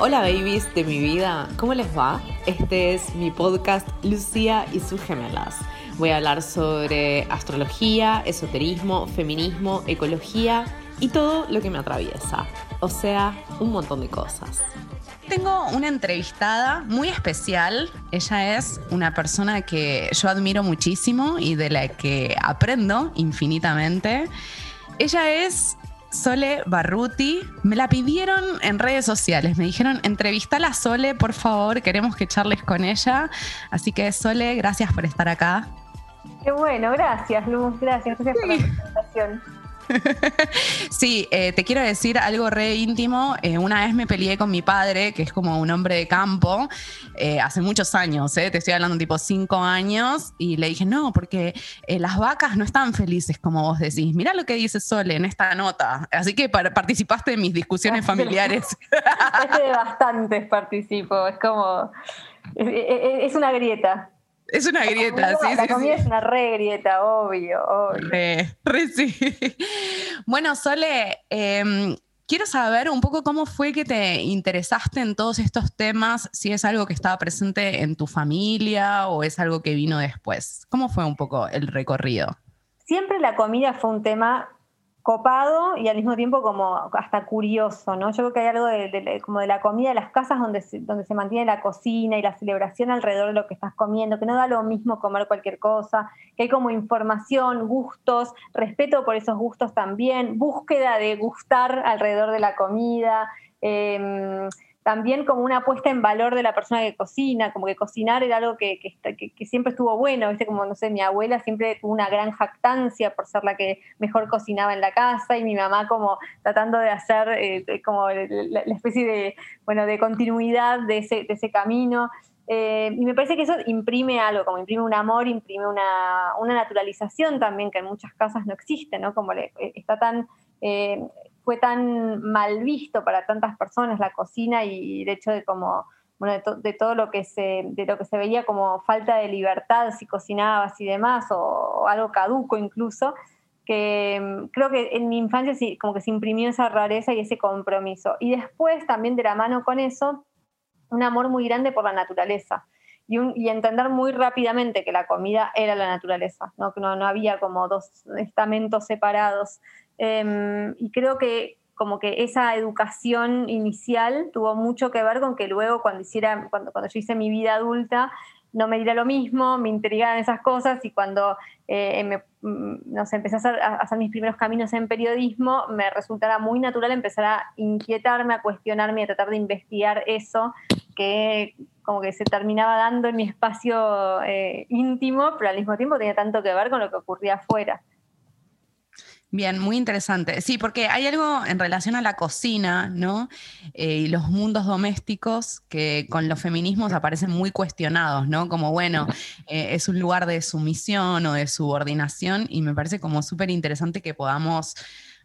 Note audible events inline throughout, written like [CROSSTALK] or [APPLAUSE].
Hola babies de mi vida, ¿cómo les va? Este es mi podcast Lucía y sus gemelas. Voy a hablar sobre astrología, esoterismo, feminismo, ecología y todo lo que me atraviesa. O sea, un montón de cosas. Tengo una entrevistada muy especial. Ella es una persona que yo admiro muchísimo y de la que aprendo infinitamente. Ella es Sole Barruti. Me la pidieron en redes sociales. Me dijeron, entrevistala a Sole, por favor. Queremos que charles con ella. Así que, Sole, gracias por estar acá. Qué bueno, gracias, Luz. Gracias, gracias por la presentación. [LAUGHS] sí, eh, te quiero decir algo re íntimo. Eh, una vez me peleé con mi padre, que es como un hombre de campo, eh, hace muchos años, te estoy hablando tipo cinco años, y le dije, no, porque las vacas no están felices como vos decís. Mira lo que dice Sole en esta nota. Así que participaste en mis discusiones [LAUGHS] familiares. de bastantes participo, es como, es una grieta. Es una grieta, sí, la comida es una re grieta, obvio, obvio. Re, re sí. Bueno, Sole, em, quiero saber un poco cómo fue que te interesaste en todos estos temas, si es algo que estaba presente en tu familia o es algo que vino después. ¿Cómo fue un poco el recorrido? Siempre la comida fue un tema copado y al mismo tiempo como hasta curioso, ¿no? Yo creo que hay algo de, como de la comida de las casas donde se, donde se mantiene la cocina y la celebración alrededor de lo que estás comiendo, que no da lo mismo comer cualquier cosa, que hay como información, gustos, respeto por esos gustos también, búsqueda de gustar alrededor de la comida. Eh, también como una puesta en valor de la persona que cocina, como que cocinar era algo que, que, siempre estuvo bueno, ¿viste? Como, no sé, mi abuela siempre tuvo una gran jactancia por ser la que mejor cocinaba en la casa y mi mamá como tratando de hacer eh, como la, especie de, bueno, de continuidad de ese, camino. Eh, y me parece que eso imprime algo, como imprime un amor, imprime una, una naturalización también que en muchas casas no existe, ¿no? Como eh, está tan fue tan mal visto para tantas personas la cocina y el hecho de como bueno, de, todo lo que se de lo que se veía como falta de libertad si cocinabas y demás o, algo caduco incluso que mm, creo que en mi infancia sí como que se imprimió esa rareza y ese compromiso y después también de la mano con eso un amor muy grande por la naturaleza y, un, y entender muy rápidamente que la comida era la naturaleza, ¿no? que no, no había como dos estamentos separados Em, y creo que como que esa educación inicial tuvo mucho que ver con que luego cuando, hiciera, cuando, cuando yo hice mi vida adulta, no me diera lo mismo, me intrigaban esas cosas y cuando eh, me, mm, empecé a hacer, mis primeros caminos en periodismo, me resultara muy natural empezar a inquietarme, a cuestionarme, a tratar de investigar eso que como que se terminaba dando en mi espacio eh, íntimo, pero al mismo tiempo tenía tanto que ver con lo que ocurría afuera. Bien, muy interesante. Sí, porque hay algo en relación a la cocina, ¿no? Eh, y los mundos domésticos que con los feminismos aparecen muy cuestionados, ¿no? Como, bueno, eh, es un lugar de sumisión o de subordinación y me parece como súper interesante que podamos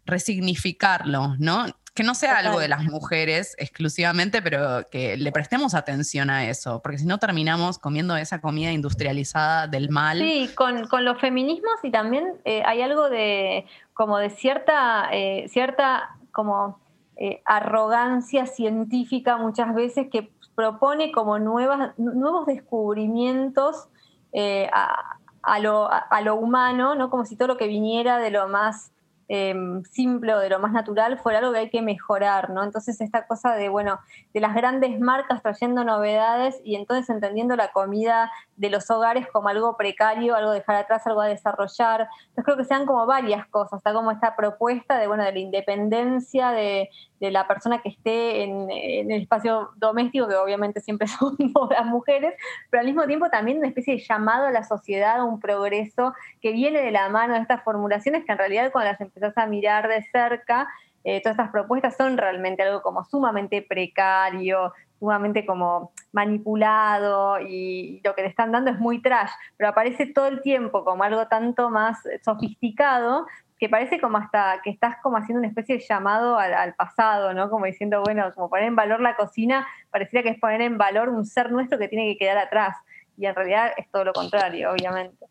resignificarlo, ¿no? Que no sea algo de las mujeres exclusivamente, pero que le prestemos atención a eso, porque si no terminamos comiendo esa comida industrializada del mal. Sí, con, los feminismos y también eh, hay algo de como de cierta, eh, cierta como eh, arrogancia científica muchas veces que propone como nuevas, nuevos descubrimientos a, lo, a, lo, humano, ¿no? Como si todo lo que viniera de lo más Em, simple o de lo más natural fuera algo que hay que mejorar, ¿no? Entonces esta cosa de, bueno, de las grandes marcas trayendo novedades y entonces entendiendo la comida de los hogares como algo precario, algo a dejar atrás, algo a desarrollar. Entonces creo que sean como varias cosas, está como esta propuesta de, bueno, de la independencia de, de la persona que esté en, el espacio doméstico, que obviamente siempre [LAUGHS] son las mujeres, pero al mismo tiempo también una especie de llamado a la sociedad, a un progreso que viene de la mano de estas formulaciones que en realidad cuando las a mirar de cerca, eh, todas estas propuestas son realmente algo como sumamente precario, sumamente como manipulado y lo que le están dando es muy trash, pero aparece todo el tiempo como algo tanto más sofisticado que parece como hasta que estás como haciendo una especie de llamado al, pasado, ¿no? Como diciendo, bueno, como poner en valor la cocina, pareciera que es poner en valor un ser nuestro que tiene que quedar atrás. Y en realidad es todo lo contrario, obviamente.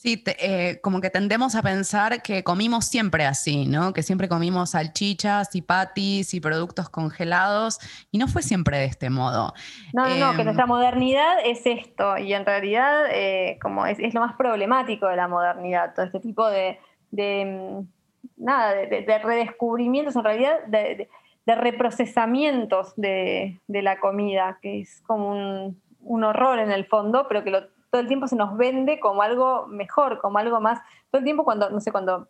Sí, eh, como que tendemos a pensar que comimos siempre así, ¿no? Que siempre comimos salchichas y patis y productos congelados y no fue siempre de este modo. No, no, no, que em, nuestra modernidad es esto y en realidad eh, como es, lo más problemático de la modernidad, todo este tipo de, mm, nada, de, redescubrimientos, en realidad de, reprocesamientos de, la comida, que es como un, un horror en el fondo, pero que lo todo el tiempo se nos vende como algo mejor, como algo más. Todo el tiempo cuando, no sé, cuando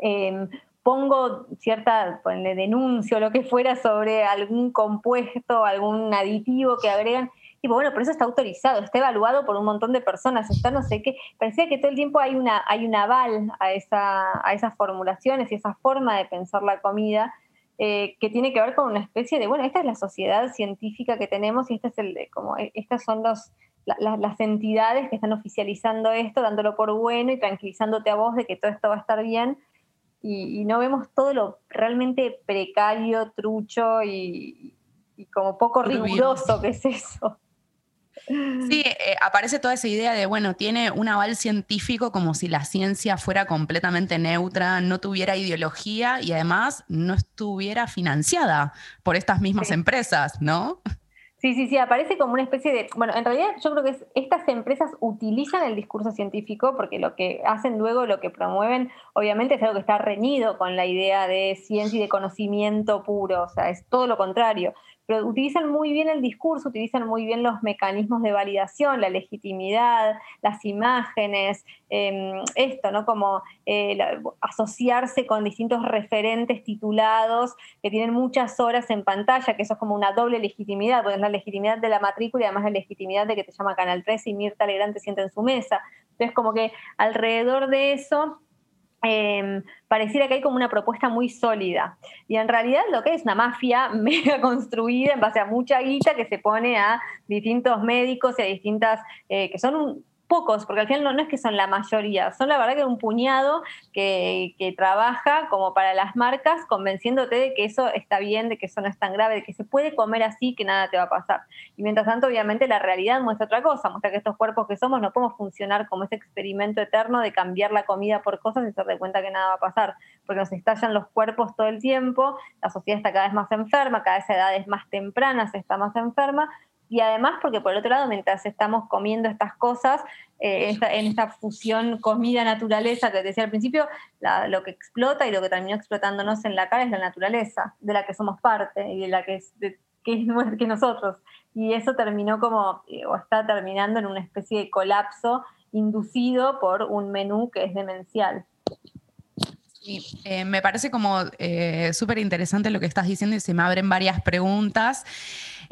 em, pongo cierta, ponle, denuncio o lo que fuera sobre algún compuesto, algún aditivo que agregan, y bueno, por eso está autorizado, está evaluado por un montón de personas, está no sé qué. Parecía que todo el tiempo hay una, hay un aval a, esa, a esas formulaciones y esa forma de pensar la comida. Eh, que tiene que ver con una especie de, bueno, esta es la sociedad científica que tenemos y este es el, como, e, estos son los, las entidades que están oficializando esto, dándolo por bueno y tranquilizándote a vos de que todo esto va a estar bien. Y, no vemos todo lo realmente precario, trucho y, como poco riguroso que es eso. Sí, eh, aparece toda esa idea de, bueno, tiene un aval científico como si la ciencia fuera completamente neutra, no tuviera ideología y además no estuviera financiada por estas mismas empresas, ¿no? Sí, sí, sí, aparece como una especie de, bueno, en realidad yo creo que estas empresas utilizan el discurso científico porque lo que hacen luego, lo que promueven, obviamente es algo que está reñido con la idea de ciencia y de conocimiento puro, o sea, es todo lo contrario pero utilizan muy bien el discurso, utilizan muy bien los mecanismos de validación, la legitimidad, las imágenes, em, esto, ¿no? Como eh, asociarse con distintos referentes titulados que tienen muchas horas en pantalla, que eso es como una doble legitimidad, porque es la legitimidad de la matrícula y además la legitimidad de que te llama Canal 3 y Mirta Legrand te sienta en su mesa. Entonces, como que alrededor de eso Em, pareciera que hay como una propuesta muy sólida. Y en realidad lo que es una mafia [LAUGHS] mega construida en base a mucha guita que se pone a distintos médicos y a distintas, eh, que son un, pocos, porque al final no, es que son la mayoría, son la verdad que un puñado que, trabaja como para las marcas, convenciéndote de que eso está bien, de que eso no es tan grave, de que se puede comer así, que nada te va a pasar. Y mientras tanto, obviamente, la realidad muestra otra cosa, muestra que estos cuerpos que somos no podemos funcionar como ese experimento eterno de cambiar la comida por cosas y se de cuenta que nada va a pasar, porque nos estallan los cuerpos todo el tiempo, la sociedad está cada vez más enferma, cada vez a edades más tempranas está más enferma, y además porque por el otro lado, mientras estamos comiendo estas cosas, eh, en esta fusión comida-naturaleza que decía al principio, lo que explota y lo que terminó explotándonos en la cara es la naturaleza, de la que somos parte y de la que es, que es que nosotros. Y eso terminó como, eh, o está terminando en una especie de colapso inducido por un menú que es demencial. Eh, me parece como súper interesante lo que estás diciendo y se me abren varias preguntas.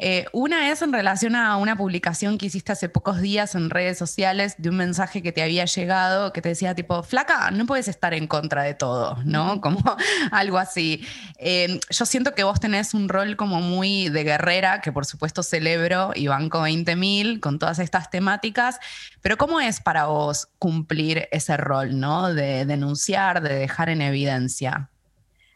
Eh, una es en relación a una publicación que hiciste hace pocos días en redes sociales de un mensaje que te había llegado que te decía tipo, flaca, no puedes estar en contra de todo, ¿no? Como [LAUGHS] algo así. Eh, yo siento que vos tenés un rol como muy de guerrera, que por supuesto celebro y banco 20.000 con todas estas temáticas, pero ¿cómo es para vos cumplir ese rol, ¿no? De denunciar, de dejar en evidencia.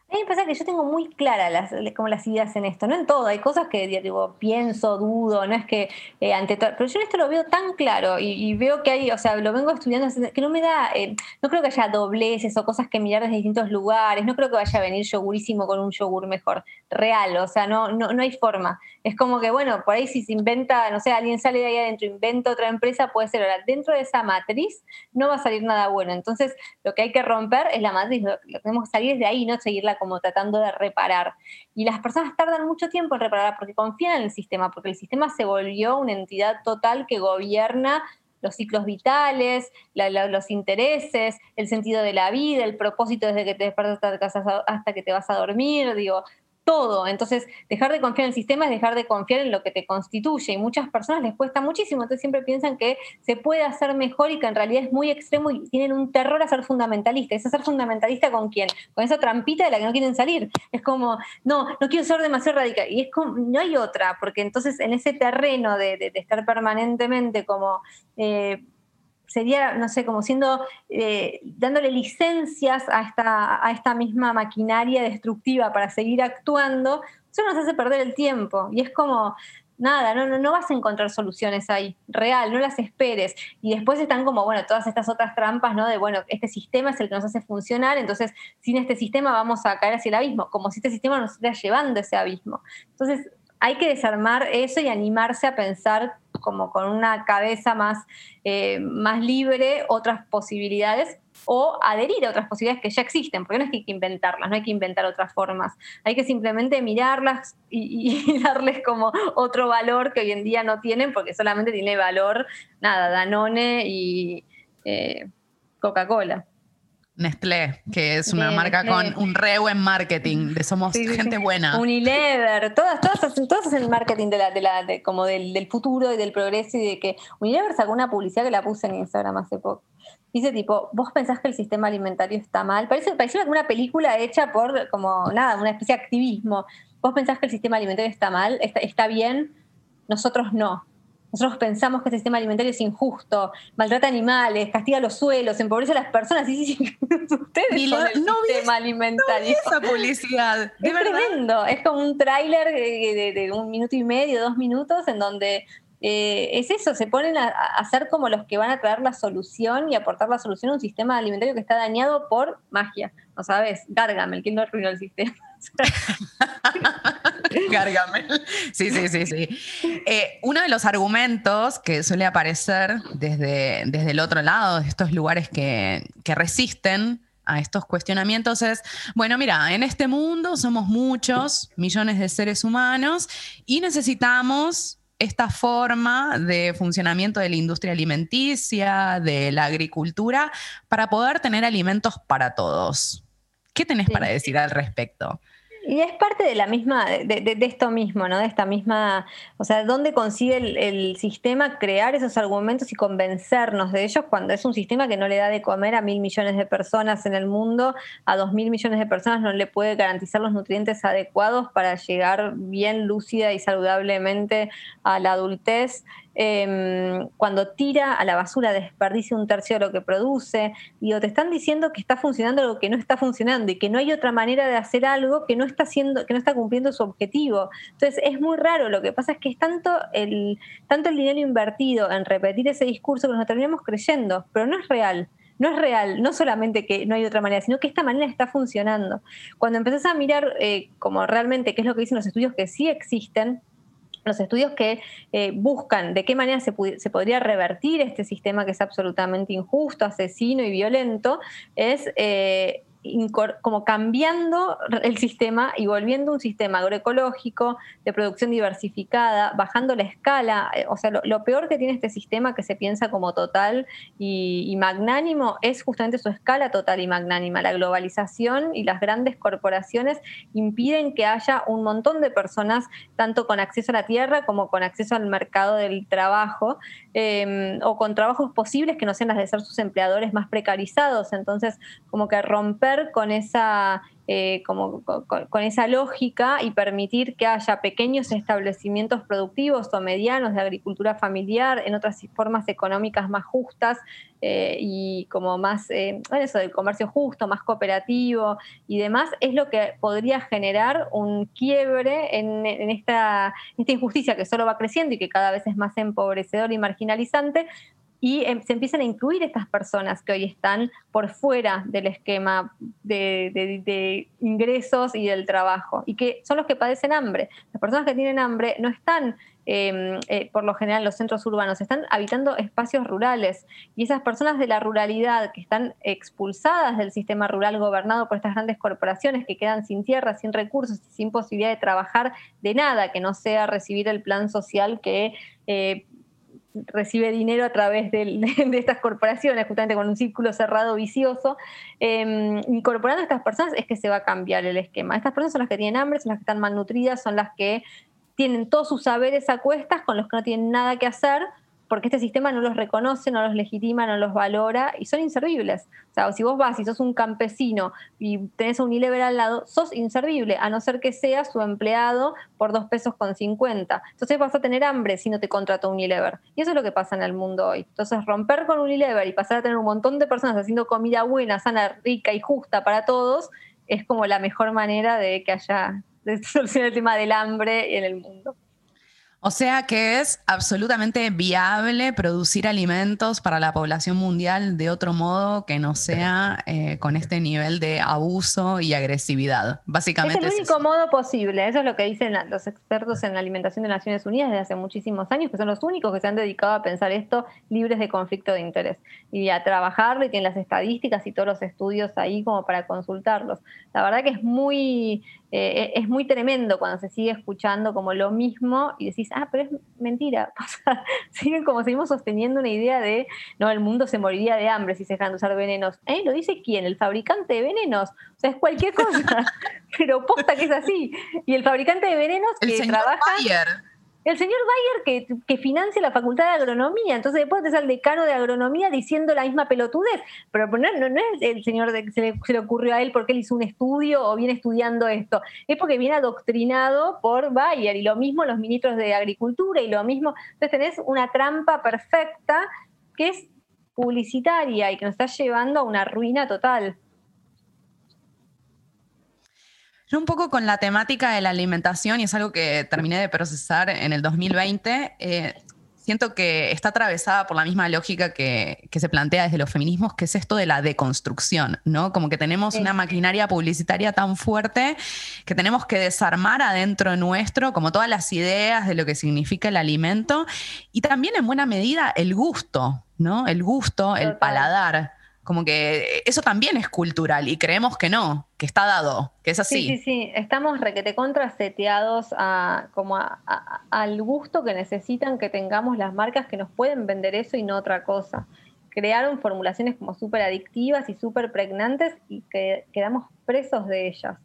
A mí me pasa que yo tengo muy claras las, como las ideas en esto, no en todo, hay cosas que digo, pienso, dudo, no es que eh, ante todo, pero yo en esto lo veo tan claro y, veo que hay, o sea, lo vengo estudiando, que no me da, eh, no creo que haya dobleces o cosas que mirar desde distintos lugares, no creo que vaya a venir yogurísimo con un yogur mejor, real, o sea, no, no, no hay forma. Es como que, bueno, por ahí si se inventa, no sé, alguien sale de ahí adentro, inventa otra empresa, puede ser, ahora, dentro de esa matriz no va a salir nada bueno. Entonces, lo que hay que romper es la matriz, lo, que tenemos que salir de ahí, no seguirla como tratando de reparar. Y las personas tardan mucho tiempo en reparar porque confían en el sistema, porque el sistema se volvió una entidad total que gobierna los ciclos vitales, los intereses, el sentido de la vida, el propósito desde que te despertas hasta que te vas a dormir, digo, todo. Entonces, dejar de confiar en el sistema es dejar de confiar en lo que te constituye. Y muchas personas les cuesta muchísimo. Entonces, siempre piensan que se puede hacer mejor y que en realidad es muy extremo y tienen un terror a ser fundamentalista. ¿Es ser fundamentalista con quién? Con esa trampita de la que no quieren salir. Es como, no, no quiero ser demasiado radical. Y es como, no hay otra, porque entonces en ese terreno de, estar permanentemente como. Eh, sería, no sé, como siendo, eh, dándole licencias a esta, a esta misma maquinaria destructiva para seguir actuando, eso nos hace perder el tiempo. Y es como, nada, no, no, no vas a encontrar soluciones ahí, real, no las esperes. Y después están como, bueno, todas estas otras trampas, ¿no? De, bueno, este sistema es el que nos hace funcionar, entonces sin este sistema vamos a caer hacia el abismo, como si este sistema nos estuviera llevando ese abismo. Entonces hay que desarmar eso y animarse a pensar como con una cabeza más, eh, más libre otras posibilidades o adherir a otras posibilidades que ya existen, porque no es que hay que inventarlas, no hay que inventar otras formas, hay que simplemente mirarlas y, [LAUGHS] darles como otro valor que hoy en día no tienen, porque solamente tiene valor, nada, Danone y eh, Coca-Cola. Nestlé, que es una marca con un re buen marketing, de somos gente buena. Unilever, todas, todas, hacen, todas hacen marketing de la, de la, de, como del, del, futuro y del progreso y de que Unilever sacó una publicidad que la puse en Instagram hace poco. Dice tipo, vos pensás que el sistema alimentario está mal. Parece, parece una película hecha por como nada, una especie de activismo. Vos pensás que el sistema alimentario está mal, está, está bien, nosotros no. Nosotros pensamos que el sistema alimentario es injusto, maltrata animales, castiga los suelos, empobrece a las personas. [LAUGHS] Y sí, ustedes son el sistema alimentario. esa publicidad. [LAUGHS] es tremendo. Es como un tráiler de, un minuto y medio, dos minutos, en donde eh, es eso, se ponen a, hacer como los que van a traer la solución y aportar la solución a un sistema alimentario que está dañado por magia. ¿No sabes? Gargamel, ¿quién no arruinó el sistema? [LAUGHS] Gargamel. Sí, sí, sí, sí. Eh, uno de los argumentos que suele aparecer desde, desde el otro lado, de estos lugares que, que resisten a estos cuestionamientos es, bueno, mira, en este mundo somos muchos, millones de seres humanos, y necesitamos esta forma de funcionamiento de la industria alimenticia, de la agricultura, para poder tener alimentos para todos. ¿Qué tenés para decir al respecto? Y es parte de la misma, de, esto mismo, ¿no? De esta misma, o sea, ¿dónde consigue el, sistema crear esos argumentos y convencernos de ellos cuando es un sistema que no le da de comer a mil millones de personas en el mundo, a dos mil millones de personas no le puede garantizar los nutrientes adecuados para llegar bien lúcida y saludablemente a la adultez? Em, cuando tira a la basura desperdicia un tercio de lo que produce. Digo, te están diciendo que está funcionando algo que no está funcionando y que no hay otra manera de hacer algo que no está haciendo, que no está cumpliendo su objetivo. Entonces es muy raro. Lo que pasa es que es tanto el, tanto el dinero invertido en repetir ese discurso que nos terminamos creyendo, pero no es real no es real, no solamente que no hay otra manera, sino que esta manera está funcionando. Cuando empezás a mirar eh, como realmente qué es lo que dicen los estudios que sí existen, los estudios que eh, buscan de qué manera se, podría revertir este sistema que es absolutamente injusto, asesino y violento, es eh, como cambiando el sistema y volviendo un sistema agroecológico de producción diversificada, bajando la escala. Eh, o sea, lo, peor que tiene este sistema que se piensa como total y, magnánimo es justamente su escala total y magnánima. La globalización y las grandes corporaciones impiden que haya un montón de personas, tanto con acceso a la tierra como con acceso al mercado del trabajo, em, o con trabajos posibles que no sean las de ser sus empleadores más precarizados. Entonces, como que romper con esa, eh, como, con, esa lógica y permitir que haya pequeños establecimientos productivos o medianos de agricultura familiar en otras formas económicas más justas eh, y como más, eh, eso del comercio justo, más cooperativo y demás, es lo que podría generar un quiebre en, esta, esta injusticia que solo va creciendo y que cada vez es más empobrecedor y marginalizante, y em, se empiezan a incluir estas personas que hoy están por fuera del esquema de, ingresos y del trabajo, y que son los que padecen hambre. Las personas que tienen hambre no están, em, eh, por lo general, en los centros urbanos, están habitando espacios rurales, y esas personas de la ruralidad que están expulsadas del sistema rural gobernado por estas grandes corporaciones que quedan sin tierra, sin recursos, sin posibilidad de trabajar de nada, que no sea recibir el plan social que... Eh, recibe dinero a través [LAUGHS] de, estas corporaciones, justamente con un círculo cerrado vicioso, em, incorporando a estas personas es que se va a cambiar el esquema. Estas personas son las que tienen hambre, son las que están malnutridas, son las que tienen todos sus saberes a cuestas, con los que no tienen nada que hacer, porque este sistema no los reconoce, no los legitima, no los valora y son inservibles. O sea, si vos vas y sos un campesino y tenés a un Unilever al lado, sos inservible, a no ser que seas su empleado por dos pesos con cincuenta. Entonces vas a tener hambre si no te contrata Unilever. Y eso es lo que pasa en el mundo hoy. Entonces romper con Unilever y pasar a tener un montón de personas haciendo comida buena, sana, rica y justa para todos, es como la mejor manera de que haya de [LAUGHS] solucionar el tema del hambre en el mundo. O sea que es absolutamente viable producir alimentos para la población mundial de otro modo que no sea eh, con este nivel de abuso y agresividad. Básicamente. Es el único modo posible. Eso es lo que dicen los expertos en la alimentación de Naciones Unidas desde hace muchísimos años, que son los únicos que se han dedicado a pensar esto libres de conflicto de interés y a trabajar y tienen las estadísticas y todos los estudios ahí como para consultarlos. La verdad que es muy eh, es muy tremendo cuando se sigue escuchando como lo mismo y decís, ah, pero es mentira. [LAUGHS] siguen como seguimos sosteniendo una idea de, no, el mundo se moriría de hambre si se dejan de usar venenos. ¿Eh? ¿Lo dice quién? ¿El fabricante de venenos? O sea, es cualquier [LAUGHS] cosa, pero posta que es así. Y el fabricante de venenos el que señor trabaja... el señor Bayer que, financia la facultad de agronomía, entonces después te sale el decano de agronomía diciendo la misma pelotudez, pero no, no, es el señor de, que se le, ocurrió a él porque él hizo un estudio o viene estudiando esto, es porque viene adoctrinado por Bayer y lo mismo los ministros de Agricultura y lo mismo, entonces tenés una trampa perfecta que es publicitaria y que nos está llevando a una ruina total. Yo un poco con la temática de la alimentación, y es algo que terminé de procesar en el 2020, eh, siento que está atravesada por la misma lógica que, que, se plantea desde los feminismos, que es esto de la deconstrucción, ¿no? Como que tenemos una maquinaria publicitaria tan fuerte que tenemos que desarmar adentro nuestro, como todas las ideas de lo que significa el alimento, y también en buena medida el gusto, ¿no? El gusto, el paladar. Como que eso también es cultural y creemos que no, que está dado, que es así. Sí, sí, sí. Estamos requete contraseteados a, como a, al gusto que necesitan que tengamos las marcas que nos pueden vender eso y no otra cosa. Crearon formulaciones como súper adictivas y súper pregnantes y que quedamos presos de ellas.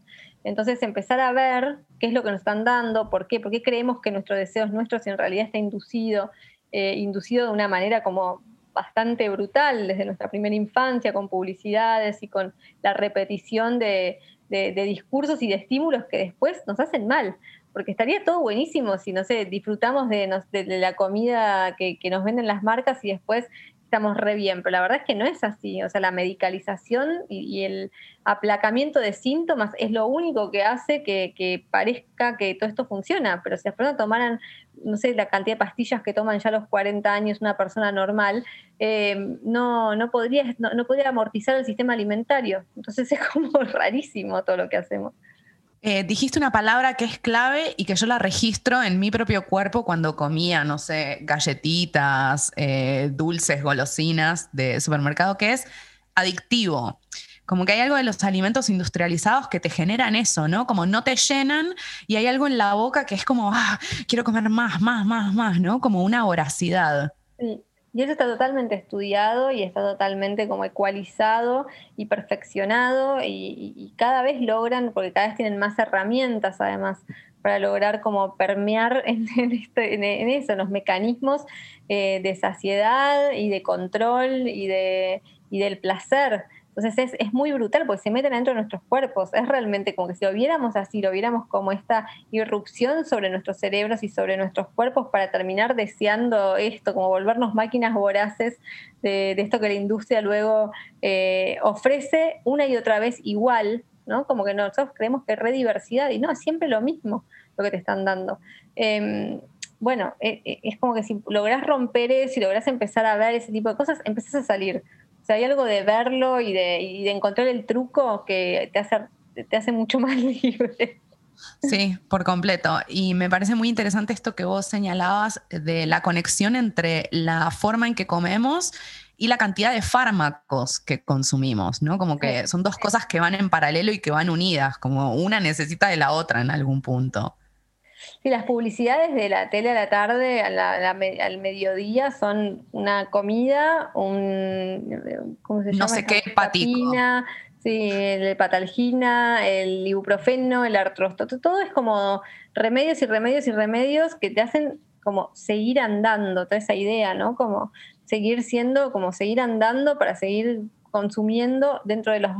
Entonces empezar a ver qué es lo que nos están dando, por qué, por qué creemos que nuestro deseo es nuestro si en realidad está inducido, eh, inducido de una manera como bastante brutal desde nuestra primera infancia, con publicidades y con la repetición de, discursos y de estímulos que después nos hacen mal. Porque estaría todo buenísimo si, no sé, disfrutamos de, la comida que, que, nos venden las marcas y después estamos re bien, pero la verdad es que no es así. O sea, la medicalización y, el aplacamiento de síntomas es lo único que hace que, parezca que todo esto funciona. Pero si las personas tomaran, no sé, la cantidad de pastillas que toman ya a los 40 años una persona normal, eh, no, no, podría, no, no podría amortizar el sistema alimentario. Entonces [LAUGHS] es como rarísimo todo lo que hacemos. Eh, dijiste una palabra que es clave y que yo la registro en mi propio cuerpo cuando comía, no sé, galletitas, eh, dulces, golosinas de supermercado, que es adictivo. Como que hay algo de los alimentos industrializados que te generan eso, ¿no? Como no te llenan y hay algo en la boca que es como, ah, quiero comer más, más, más, más, ¿no? Como una voracidad. Sí. Y eso está totalmente estudiado y está totalmente como ecualizado y perfeccionado y, cada vez logran, porque cada vez tienen más herramientas además para lograr como permear [LAUGHS] en, en, eso, en los mecanismos eh, de saciedad y de control y, de, y del placer. Entonces es, muy brutal porque se meten dentro de nuestros cuerpos. Es realmente como que si lo viéramos así, lo viéramos como esta irrupción sobre nuestros cerebros y sobre nuestros cuerpos para terminar deseando esto, como volvernos máquinas voraces de, esto que la industria luego eh, ofrece una y otra vez igual, ¿no? Como que nosotros creemos que es rediversidad y no, es siempre lo mismo lo que te están dando. Em, bueno, e, e, es como que si lográs romper eso y lográs empezar a ver ese tipo de cosas, empezás a salir hay algo de verlo y de, encontrar el truco que te hace, te hace mucho [LAUGHS] más libre. Sí, por completo. Y me parece muy interesante esto que vos señalabas de la conexión entre la forma en que comemos y la cantidad de fármacos que consumimos, ¿no? Como que son dos cosas que van en paralelo y que van unidas, como una necesita de la otra en algún punto. Sí, las publicidades de la tele a la tarde, al mediodía, son una comida, un. ¿Cómo se llama? No sé qué, patina. Sí, el patalgina, el ibuprofeno, el artrosto, todo es como remedios y remedios y remedios que te hacen como seguir andando, toda esa idea, ¿no? Como seguir siendo, como seguir andando para seguir consumiendo dentro de los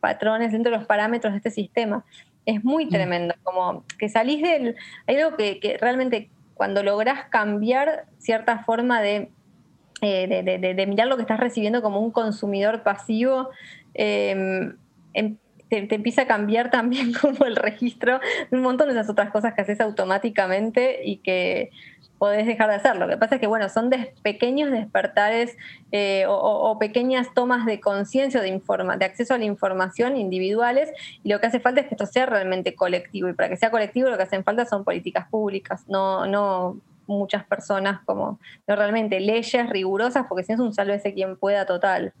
patrones, dentro de los parámetros de este sistema es muy mm. tremendo, como que salís del... Hay algo que, realmente cuando lográs cambiar cierta forma eh, de, de, mirar lo que estás recibiendo como un consumidor pasivo, em, te, empieza a cambiar también [LAUGHS] como el registro de un montón de esas otras cosas que haces automáticamente y que podés dejar de hacer. Lo que pasa es que, bueno, son pequeños despertares eh, o, pequeñas tomas de conciencia, de, de acceso a la información individuales, y lo que hace falta es que esto sea realmente colectivo, y para que sea colectivo lo que hacen falta son políticas públicas, no, no muchas personas como, no realmente leyes rigurosas, porque si no es un sálvese quien pueda total.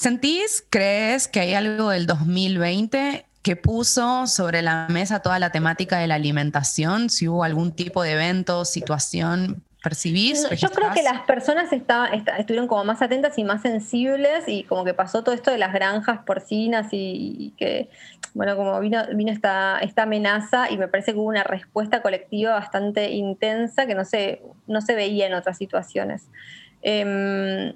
¿Sentís, crees que hay algo del 2020 que puso sobre la mesa toda la temática de la alimentación? Si hubo algún tipo de evento, situación, ¿percibís? Yo creo que las personas estuvieron como más atentas y más sensibles y como que pasó todo esto de las granjas porcinas y, que, bueno, como vino, vino esta, esta amenaza y me parece que hubo una respuesta colectiva bastante intensa que no se, no se veía en otras situaciones. Em,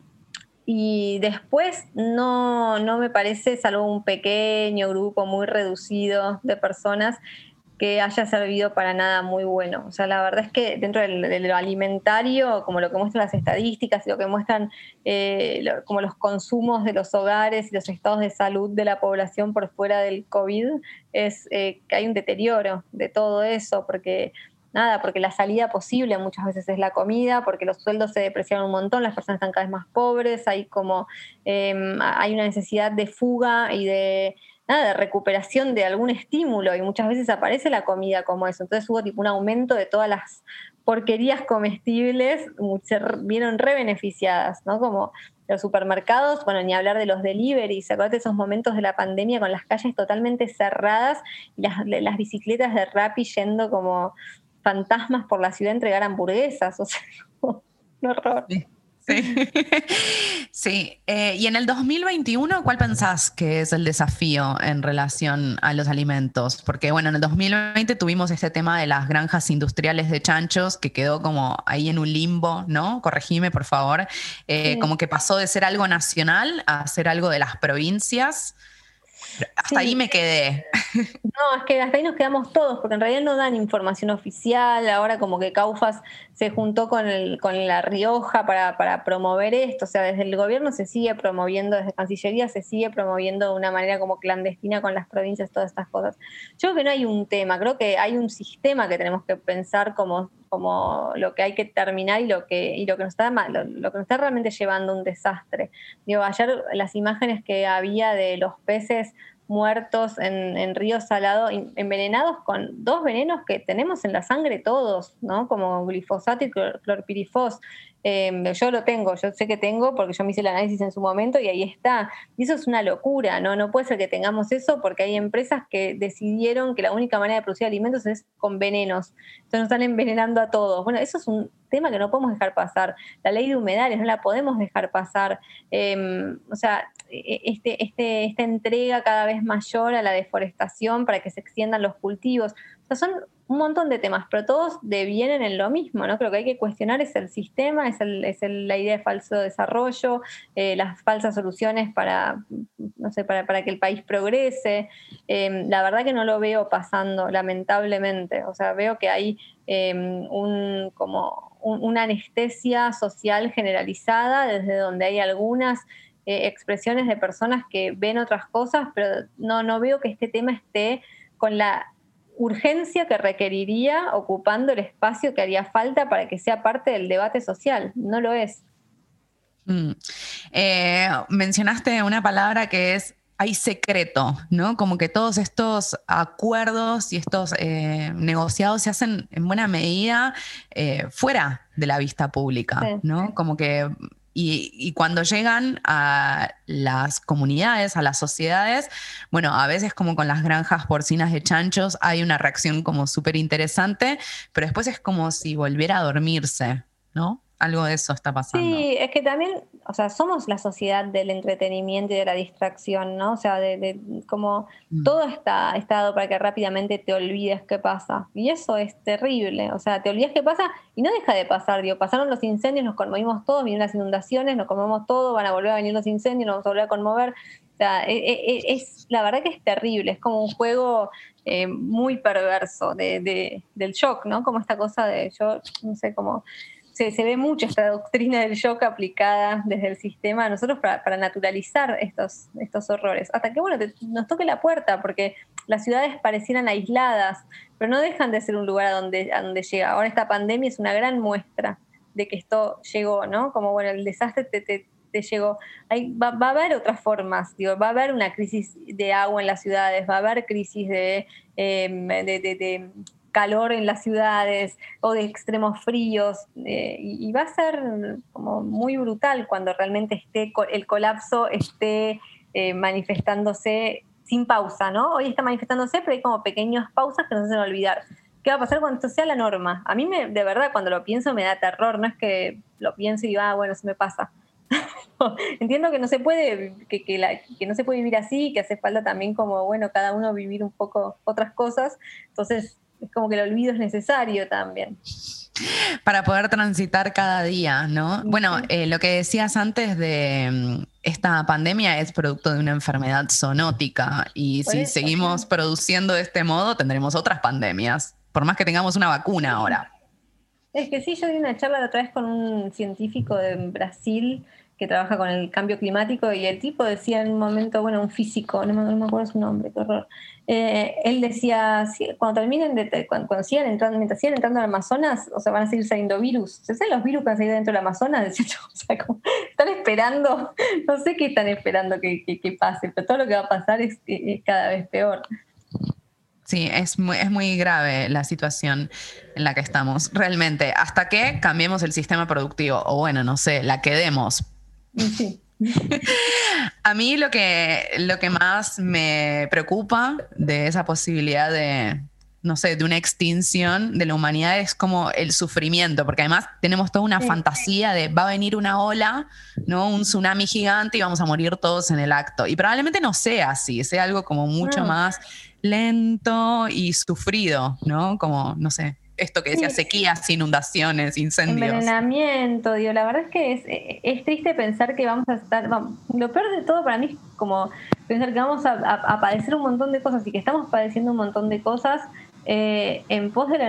y después no, no me parece, salvo un pequeño grupo muy reducido de personas, que haya servido para nada muy bueno. O sea, la verdad es que dentro de lo alimentario, como lo que muestran las estadísticas y lo que muestran eh, como los consumos de los hogares y los estados de salud de la población por fuera del COVID, es eh, que hay un deterioro de todo eso, porque nada, porque la salida posible muchas veces es la comida, porque los sueldos se depreciaron un montón, las personas están cada vez más pobres, hay como em, hay una necesidad de fuga y de nada, de recuperación de algún estímulo y muchas veces aparece la comida como eso. Entonces hubo tipo un aumento de todas las porquerías comestibles, se vieron re beneficiadas, ¿no? Como los supermercados, bueno, ni hablar de los deliveries, acuérdate esos momentos de la pandemia con las calles totalmente cerradas y las, las bicicletas de Rappi yendo como fantasmas por la ciudad entregar hamburguesas, [LAUGHS] o sea, un horror. Sí, [LAUGHS] eh, y en el 2021, ¿cuál pensás que es el desafío en relación a los alimentos? Porque bueno, en el 2020 tuvimos este tema de las granjas industriales de chanchos que quedó como ahí en un limbo, ¿no? Corregime, por favor. Eh, como que pasó de ser algo nacional a ser algo de las provincias. Hasta ahí me quedé. No, es que hasta ahí nos quedamos todos, porque en realidad no dan información oficial. Ahora como que Caufas se juntó con, el, con La Rioja para, para promover esto. O sea, desde el gobierno se sigue promoviendo, desde Cancillería se sigue promoviendo de una manera como clandestina con las provincias, todas estas cosas. Yo creo que no hay un tema, creo que hay un sistema que tenemos que pensar como como lo que hay que terminar y lo que, y lo que nos está lo, lo que nos está realmente llevando a un desastre. Digo, ayer las imágenes que había de los peces muertos en, en río salado, envenenados con dos venenos que tenemos en la sangre todos, ¿no? Como glifosato y clorpirifos. Em, yo lo tengo, yo sé que tengo porque yo me hice el análisis en su momento y ahí está. Y eso es una locura, ¿no? No puede ser que tengamos eso porque hay empresas que decidieron que la única manera de producir alimentos es con venenos. Entonces nos están envenenando a todos. Bueno, eso es un tema que no podemos dejar pasar. La ley de humedales no la podemos dejar pasar. Em, o sea, e, e, este, este, esta entrega cada vez mayor a la deforestación para que se extiendan los cultivos. O sea, son un montón de temas, pero todos devienen en lo mismo, ¿no? Creo que hay que cuestionar es el sistema, es, la idea de falso desarrollo, eh, las falsas soluciones para, no sé, para, para que el país progrese. Em, la verdad que no lo veo pasando, lamentablemente. O sea, veo que hay em, un, como una anestesia social generalizada, desde donde hay algunas eh, expresiones de personas que ven otras cosas, pero no, no veo que este tema esté con la urgencia que requeriría ocupando el espacio que haría falta para que sea parte del debate social. No lo es. Mm. Eh, mencionaste una palabra que es hay secreto, ¿no? Como que todos estos acuerdos y estos eh, negociados se hacen en buena medida eh, fuera de la vista pública, ¿no? Como que y, cuando llegan a las comunidades, a las sociedades, bueno, a veces como con las granjas porcinas de chanchos hay una reacción como súper interesante, pero después es como si volviera a dormirse, ¿no? Algo de eso está pasando. Sí, es que también, o sea, somos la sociedad del entretenimiento y de la distracción, ¿no? O sea, de, como mm. todo está, está dado para que rápidamente te olvides qué pasa. Y eso es terrible. O sea, te olvidas qué pasa y no deja de pasar. Digo, pasaron los incendios, nos conmovimos todos, vinieron las inundaciones, nos conmovemos todo, van a volver a venir los incendios, nos vamos a volver a conmover. O sea, e, e, e, es, la verdad que es terrible, es como un juego eh, muy perverso de, del shock, ¿no? Como esta cosa de yo, no sé, como se, ve mucho esta doctrina del shock aplicada desde el sistema a nosotros para, naturalizar estos, estos horrores. Hasta que, bueno, nos toque la puerta, porque las ciudades parecieran aisladas, pero no dejan de ser un lugar a donde, a donde llega. Ahora esta pandemia es una gran muestra de que esto llegó, ¿no? Como, bueno, el desastre te, te, te llegó. va, a haber otras formas, digo, va a haber una crisis de agua en las ciudades, va a haber crisis de, em, de, calor en las ciudades o de extremos fríos, eh, y, va a ser como muy brutal cuando realmente esté el colapso esté eh, manifestándose sin pausa, ¿no? Hoy está manifestándose, pero hay como pequeñas pausas que no se deben olvidar. ¿Qué va a pasar cuando esto sea la norma? A mí, me, de verdad, cuando lo pienso me da terror, no es que lo pienso y digo, ah, bueno, se me pasa. [LAUGHS] Entiendo que no se puede, que, que, no se puede vivir así, que hace falta también como, bueno, cada uno vivir un poco otras cosas. Entonces, es como que el olvido es necesario también. Para poder transitar cada día, ¿no? Bueno, eh, lo que decías antes de mm, esta pandemia es producto de una enfermedad zoonótica y si seguimos produciendo de este modo tendremos otras pandemias, por más que tengamos una vacuna ahora. Es que sí, yo di una charla la otra vez con un científico de Brasil que trabaja con el cambio climático y el tipo decía en un momento, bueno, un físico, no me, acuerdo su nombre, qué horror. Eh, él decía, cuando terminen, de, cuando, sigan entrando, mientras sigan entrando al Amazonas, o sea, van a seguir saliendo virus. ¿Se saben los virus que van a salir dentro del Amazonas? [LAUGHS] o sea, están esperando, [LAUGHS] no sé qué están esperando que, pase, pero todo lo que va a pasar es, cada vez peor. Sí, es es muy grave la situación en la que estamos, realmente. Hasta que cambiemos el sistema productivo, o bueno, no sé, la quedemos. Sí. [LAUGHS] A mí lo que, lo que más me preocupa de esa posibilidad de, no sé, de una extinción de la humanidad es como el sufrimiento, porque además tenemos toda una fantasía de va a venir una ola, ¿no? Un tsunami gigante y vamos a morir todos en el acto. Y probablemente no sea así, sea algo como mucho más lento y sufrido, ¿no? Como, no sé, esto que decía, sequías, inundaciones, incendios. Envenenamiento, digo, la verdad es que es, triste pensar que vamos a estar, lo peor de todo para mí es como pensar que vamos a, padecer un montón de cosas y que estamos padeciendo un montón de cosas eh, en pos del,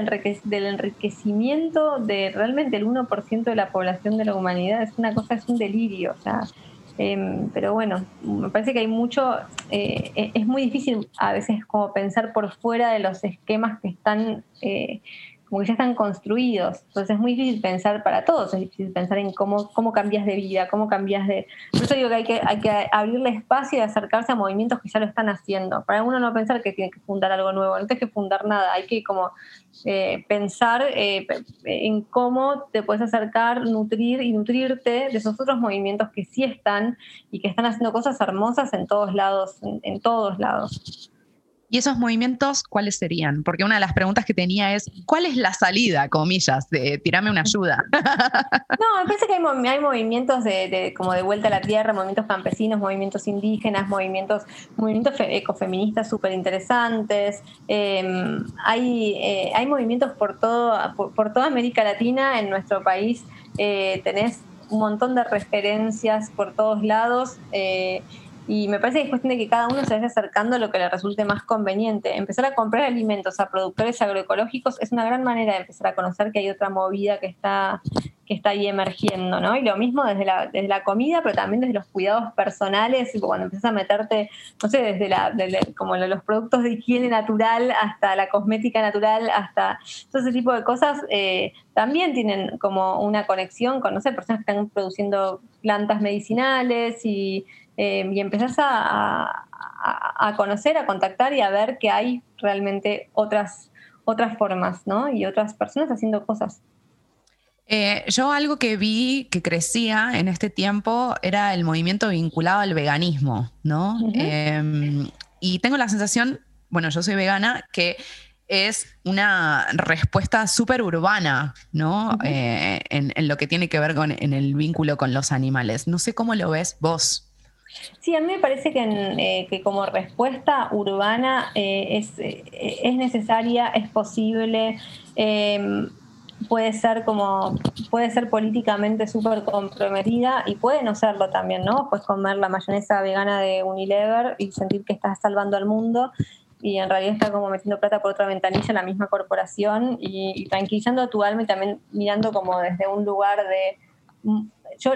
del enriquecimiento de realmente el 1% de la población de la humanidad. Es una cosa, es un delirio, o sea, Em, pero bueno, me parece que hay mucho, eh, e-, es muy difícil a veces como pensar por fuera de los esquemas que están eh, como que ya están construidos. Entonces es muy difícil pensar para todos, es difícil pensar en cómo, cómo cambias de vida, cómo cambias de... Por eso digo que hay, que hay que abrirle espacio y acercarse a movimientos que ya lo están haciendo. Para uno no pensar que tiene que fundar algo nuevo, no tienes que fundar nada, hay que como eh, pensar eh, en cómo te puedes acercar, nutrir y nutrirte de esos otros movimientos que sí están y que están haciendo cosas hermosas en todos lados, en todos lados. ¿Y esos movimientos cuáles serían? Porque una de las preguntas que tenía es, ¿cuál es la salida, comillas, de tirame una ayuda? [LAUGHS] No, me parece que hay, movimientos de, como de vuelta a la tierra, movimientos campesinos, movimientos indígenas, movimientos, movimientos ecofeministas súper interesantes. Em, hay, eh, hay movimientos por, todo, por, toda América Latina, en nuestro país eh, tenés un montón de referencias por todos lados. Y me parece que es cuestión de que cada uno se vaya acercando a lo que le resulte más conveniente. Empezar a comprar alimentos a productores agroecológicos es una gran manera de empezar a conocer que hay otra movida que está, que está ahí emergiendo, ¿no? Y lo mismo desde la, desde la comida, pero también desde los cuidados personales, cuando empiezas a meterte, no sé, desde, la, como los productos de higiene natural hasta la cosmética natural, hasta todo ese tipo de cosas, eh, también tienen como una conexión con, no sé, personas que están produciendo plantas medicinales y Em, y empezás a, conocer, a contactar y a ver que hay realmente otras, otras formas, ¿no? Y otras personas haciendo cosas. Eh, yo algo que vi que crecía en este tiempo era el movimiento vinculado al veganismo, ¿no? Em, y tengo la sensación, bueno, yo soy vegana, que es una respuesta súper urbana, ¿no? Eh, en, en, lo que tiene que ver con en el vínculo con los animales. No sé cómo lo ves vos. Sí, a mí me parece que, eh, como respuesta urbana eh, eh, es, necesaria, es posible, em, puede ser como, puede ser políticamente súper comprometida y puede no serlo también, ¿no? Puedes comer la mayonesa vegana de Unilever y sentir que estás salvando al mundo y en realidad está como metiendo plata por otra ventanilla en la misma corporación y, tranquilizando a tu alma y también mirando como desde un lugar de yo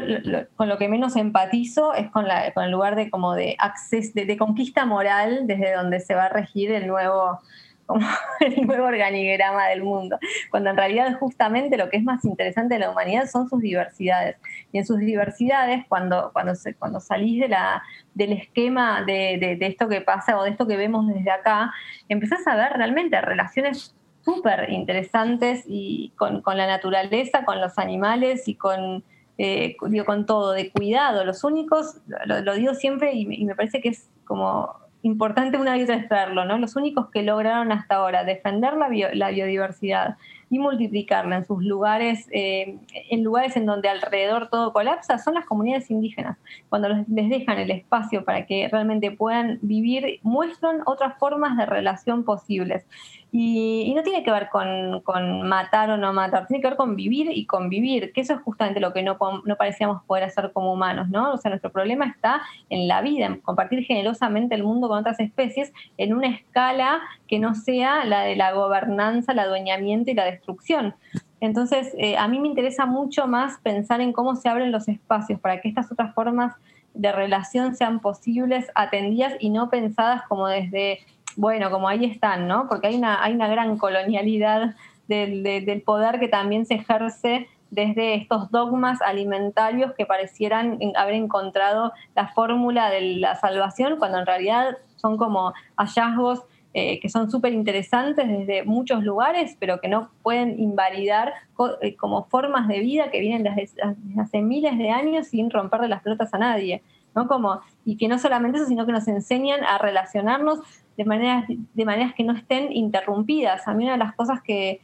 con lo que menos empatizo es con, la, con el lugar de como de acceso, de, conquista moral desde donde se va a regir el nuevo, como [LAUGHS] el nuevo organigrama del mundo, cuando en realidad justamente lo que es más interesante de la humanidad son sus diversidades. Y en sus diversidades, cuando, cuando, cuando salís de la, del esquema de, de, esto que pasa o de esto que vemos desde acá, empezás a ver realmente relaciones súper interesantes y con, con la naturaleza, con los animales y con eh, digo, con todo, de cuidado. Los únicos, lo, digo siempre y, me parece que es como importante una vez extraerlo, ¿no? Los únicos que lograron hasta ahora defender la, la biodiversidad y multiplicarla en sus lugares, eh, en lugares en donde alrededor todo colapsa, son las comunidades indígenas. Cuando les dejan el espacio para que realmente puedan vivir, muestran otras formas de relación posibles. Y, no tiene que ver con, matar o no matar, tiene que ver con vivir y convivir, que eso es justamente lo que no, no parecíamos poder hacer como humanos, ¿no? O sea, nuestro problema está en la vida, en compartir generosamente el mundo con otras especies en una escala que no sea la de la gobernanza, el adueñamiento y la destrucción. Entonces, eh, a mí me interesa mucho más pensar en cómo se abren los espacios para que estas otras formas de relación sean posibles, atendidas y no pensadas como desde bueno, como ahí están, ¿no? Porque hay una, hay una gran colonialidad del, poder que también se ejerce desde estos dogmas alimentarios que parecieran haber encontrado la fórmula de la salvación, cuando en realidad son como hallazgos eh, que son súper interesantes desde muchos lugares, pero que no pueden invalidar eh, como formas de vida que vienen desde, hace miles de años sin romper de las pelotas a nadie. ¿no? Como, y que no solamente eso, sino que nos enseñan a relacionarnos de maneras, de maneras que no estén interrumpidas. A mí una de las cosas que,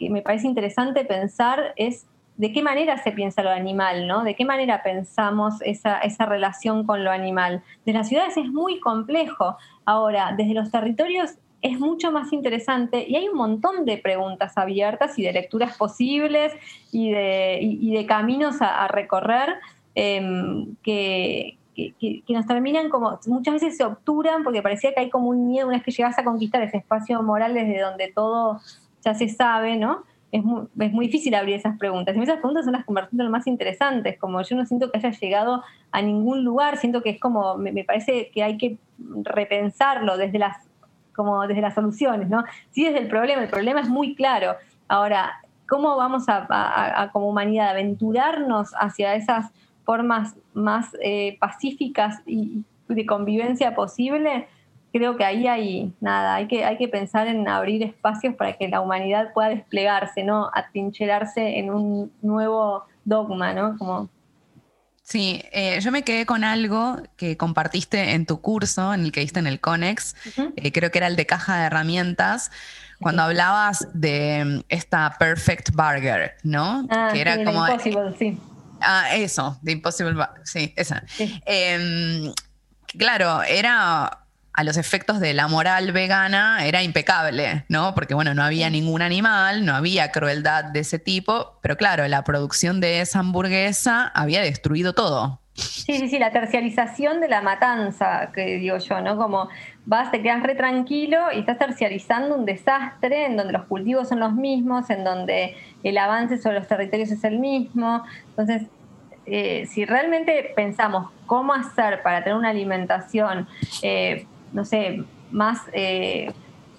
me parece interesante pensar es de qué manera se piensa lo animal, ¿no? De qué manera pensamos esa, esa relación con lo animal. De las ciudades es muy complejo. Ahora, desde los territorios es mucho más interesante y hay un montón de preguntas abiertas y de lecturas posibles y de, de caminos a, recorrer em, que, que, nos terminan como, muchas veces se obturan porque parecía que hay como un miedo una vez que llegas a conquistar ese espacio moral desde donde todo ya se sabe, ¿no? Es muy, es muy difícil abrir esas preguntas. Y esas preguntas son las conversaciones más interesantes, como yo no siento que haya llegado a ningún lugar, siento que es como, me, parece que hay que repensarlo desde las, como desde las soluciones, ¿no? Sí, desde el problema, el problema es muy claro. Ahora, ¿cómo vamos a como humanidad aventurarnos hacia esas formas más eh, pacíficas y de convivencia posible, creo que ahí hay nada, hay que, hay que pensar en abrir espacios para que la humanidad pueda desplegarse, no atrincherarse en un nuevo dogma, ¿no? Como Sí, eh, yo me quedé con algo que compartiste en tu curso, en el que diste en el CONEX, eh, creo que era el de caja de herramientas, cuando hablabas de mm, esta Perfect Burger, ¿no? Ah, que era como... sí. Ah, eso, The Impossible, sí, esa. Em, claro, era a los efectos de la moral vegana era impecable, ¿no? Porque bueno, no había ningún animal, no había crueldad de ese tipo, pero claro, la producción de esa hamburguesa había destruido todo. Sí, sí, sí, la terciarización de la matanza, que digo yo, ¿no? Como vas, te quedas re tranquilo y estás terciarizando un desastre en donde los cultivos son los mismos, en donde el avance sobre los territorios es el mismo. Entonces, eh, si realmente pensamos cómo hacer para tener una alimentación, eh, no sé, más, eh,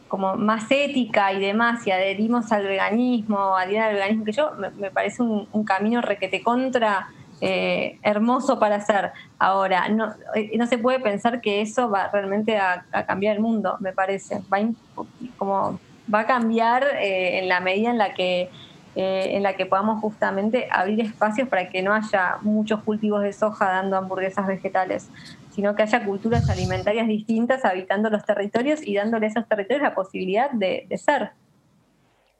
como más ética y demás, y adherimos al veganismo, adherir al veganismo, que yo me, parece un, camino requete contra eh, hermoso para hacer. Ahora, no, eh, no se puede pensar que eso va realmente a, cambiar el mundo, me parece. Va, como, va a cambiar eh, en la medida en la que en la que podamos justamente abrir espacios para que no haya muchos cultivos de soja dando hamburguesas vegetales, sino que haya culturas alimentarias distintas habitando los territorios y dándole a esos territorios la posibilidad de ser.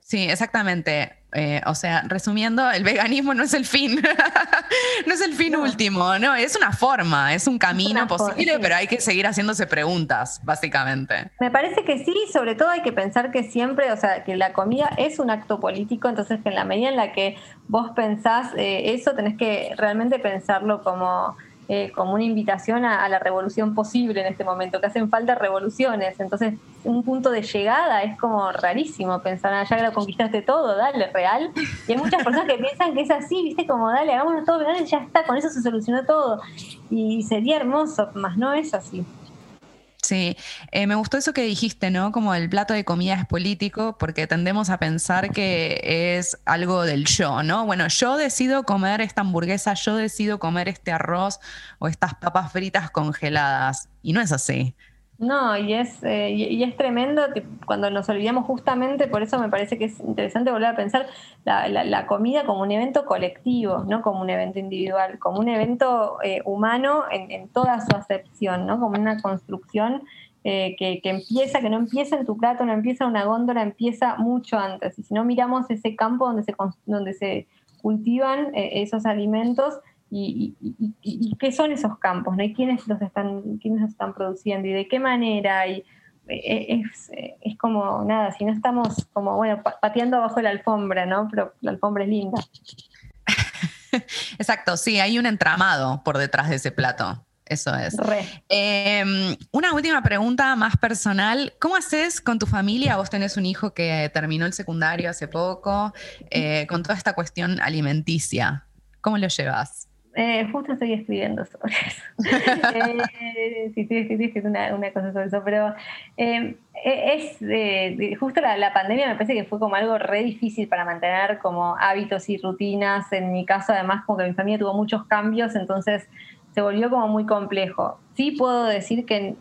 Sí, exactamente. Eh, o sea, resumiendo, el veganismo no es el fin, [LAUGHS] no es el fin último, no, es una forma, es un camino posible, pero hay que seguir haciéndose preguntas, básicamente. Me parece que sí, sobre todo hay que pensar que siempre, o sea, que la comida es un acto político, entonces que en la medida en la que vos pensás eh, eso, tenés que realmente pensarlo como eh, como una invitación a, la revolución posible en este momento, que hacen falta revoluciones. Entonces, un punto de llegada es como rarísimo pensar, ah, ya lo conquistaste todo, dale, real. Y hay muchas personas que piensan que es así, viste, como dale, hagámoslo todo, dale, ya está, con eso se solucionó todo. Y sería hermoso, más no es así. Sí, eh, me gustó eso que dijiste, ¿no? Como el plato de comida es político, porque tendemos a pensar que es algo del yo, ¿no? Bueno, yo decido comer esta hamburguesa, yo decido comer este arroz o estas papas fritas congeladas. Y no es así. No, y es, eh, y, es tremendo cuando nos olvidamos justamente, por eso me parece que es interesante volver a pensar la, comida como un evento colectivo, no como un evento individual, como un evento eh, humano en, toda su acepción, ¿no? como una construcción eh, que, empieza, que no empieza en tu plato, no empieza en una góndola, empieza mucho antes. Y si no miramos ese campo donde se, donde se cultivan esos alimentos, y, qué son esos campos, ¿no? Y quiénes los están, quiénes los están produciendo y de qué manera. Y e, e, es, como nada, si no estamos como, bueno, pateando abajo la alfombra, ¿no? Pero la alfombra es linda. [LAUGHS] Exacto, sí, hay un entramado por detrás de ese plato. Eso es. Em, una última pregunta más personal. ¿Cómo haces con tu familia? Vos tenés un hijo que terminó el secundario hace poco, eh, con toda esta cuestión alimenticia. ¿Cómo lo llevas? Eh, justo estoy escribiendo sobre eso. [LAUGHS] eh, sí, estoy escribiendo una, una, cosa sobre eso, pero eh, es justo la, la, pandemia me parece que fue como algo re difícil para mantener como hábitos y rutinas. En mi caso, además, como que mi familia tuvo muchos cambios, entonces se volvió como muy complejo. Sí puedo decir que,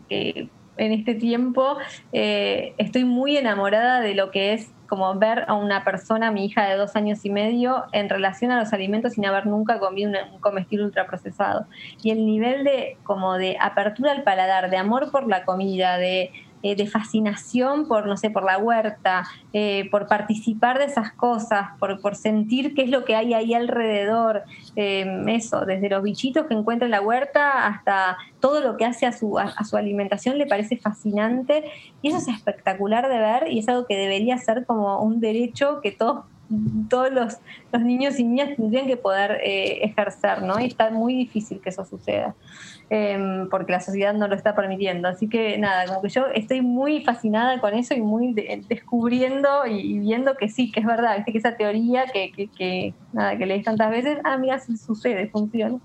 en este tiempo eh, estoy muy enamorada de lo que es como ver a una persona, mi hija de dos años y medio, en relación a los alimentos sin haber nunca comido un comestible ultraprocesado. Y el nivel de como de apertura al paladar, de amor por la comida, de eh, de fascinación por, no sé, por la huerta, eh, por participar de esas cosas, por, por, sentir qué es lo que hay ahí alrededor, eh, eso, desde los bichitos que encuentra en la huerta hasta todo lo que hace a su, a, su alimentación le parece fascinante. Y eso es espectacular de ver y es algo que debería ser como un derecho que todos todos los, los, niños y niñas tendrían que poder ejercer, ¿no? Y está muy difícil que eso suceda. Em, porque la sociedad no lo está permitiendo. Así que nada, como que yo estoy muy fascinada con eso y muy descubriendo y, viendo que sí, que es verdad, que esa teoría que, que, nada, que lees tantas veces, ah, mira, sucede, funciona.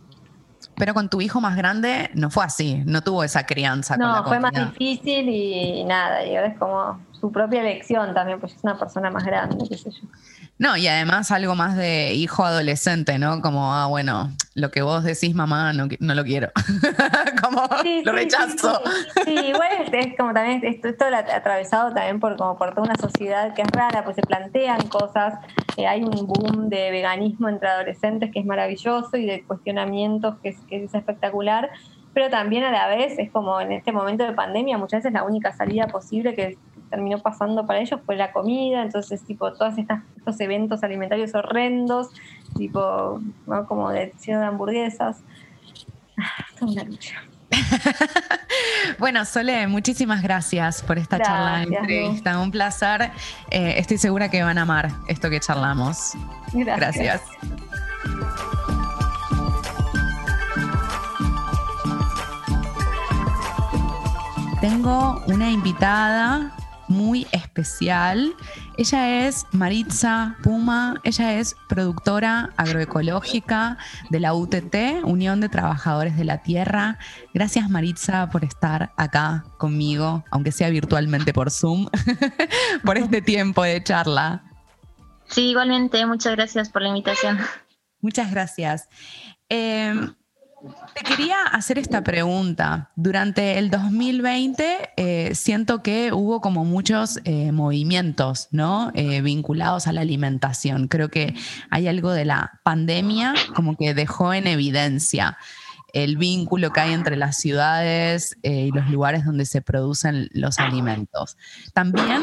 Pero con tu hijo más grande no fue así, no tuvo esa crianza. No, fue más difícil y, nada, y ahora es como su propia elección también, pues es una persona más grande, qué sé yo. No, y además algo más de hijo adolescente, ¿no? Como, ah, bueno, lo que vos decís, mamá, no, no lo quiero. [LAUGHS] como lo rechazo. Sí, igual es, como también, esto, esto atravesado también por, como por toda una sociedad que es rara, pues se plantean cosas, eh, hay un boom de veganismo entre adolescentes que es maravilloso y de cuestionamientos que es, que es espectacular pero también a la vez es como en este momento de pandemia, muchas veces la única salida posible que terminó pasando para ellos fue la comida, entonces tipo todos estos eventos alimentarios horrendos, tipo como de de hamburguesas. Ah, una lucha. [LAUGHS] bueno, Sole, muchísimas gracias por esta charla entrevista. Un placer. Eh, estoy segura que van a amar esto que charlamos. gracias. Tengo una invitada muy especial. Ella es Maritza Puma, ella es productora agroecológica de la UTT, Unión de Trabajadores de la Tierra. Gracias Maritza por estar acá conmigo, aunque sea virtualmente por Zoom, [LAUGHS] por este tiempo de charla. Sí, igualmente, muchas gracias por la invitación. Muchas gracias. Em, te quería hacer esta pregunta. Durante el 2020 eh, siento que hubo como muchos eh, movimientos, ¿no? Eh, vinculados a la alimentación. Creo que hay algo de la pandemia como que dejó en evidencia el vínculo que hay entre las ciudades y los lugares donde se producen los alimentos. También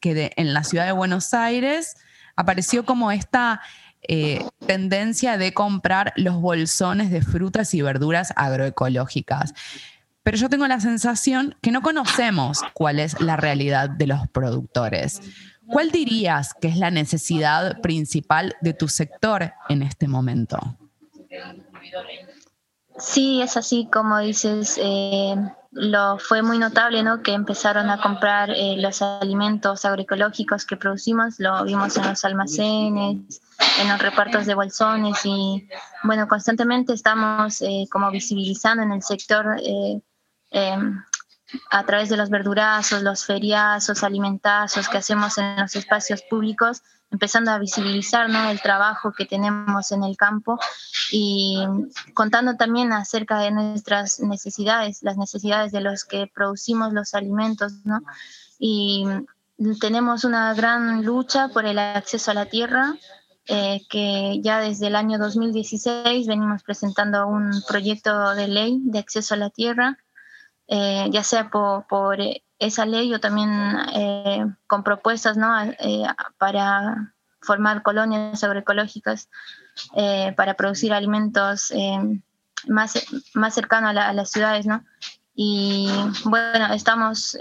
que en la ciudad de Buenos Aires apareció como esta eh, tendencia de comprar los bolsones de frutas y verduras agroecológicas. Pero yo tengo la sensación que no conocemos cuál es la realidad de los productores. ¿Cuál dirías que es la necesidad principal de tu sector en este momento? Sí, es así como dices. Eh, lo fue muy notable, ¿no? Que empezaron a comprar eh, los alimentos agroecológicos que producimos. Lo vimos en los almacenes, en los repartos de bolsones y, bueno, constantemente estamos eh, como visibilizando en el sector em, a través de los verdurazos, los feriazos, alimentazos que hacemos en los espacios públicos, empezando a visibilizar ¿no? el trabajo que tenemos en el campo y contando también acerca de nuestras necesidades, las necesidades de los que producimos los alimentos, ¿no? Y tenemos una gran lucha por el acceso a la tierra, eh, que ya desde el año 2016 venimos presentando un proyecto de ley de acceso a la tierra eh, ya sea por, esa ley o también eh, con propuestas ¿no? Eh, para formar colonias agroecológicas para producir alimentos más, más cercanos a, las ciudades. ¿no? Y bueno, estamos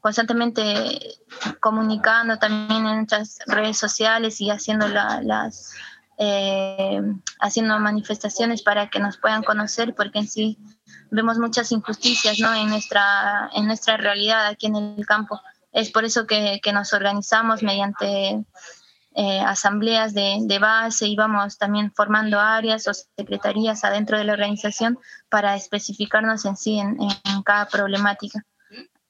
constantemente comunicando también en nuestras redes sociales y haciendo las... haciendo manifestaciones para que nos puedan conocer, porque en sí vemos muchas injusticias ¿no? en, nuestra, en nuestra realidad aquí en el campo. Es por eso que, nos organizamos mediante eh, asambleas de, base y vamos también formando áreas o secretarías adentro de la organización para especificarnos en sí en, en cada problemática.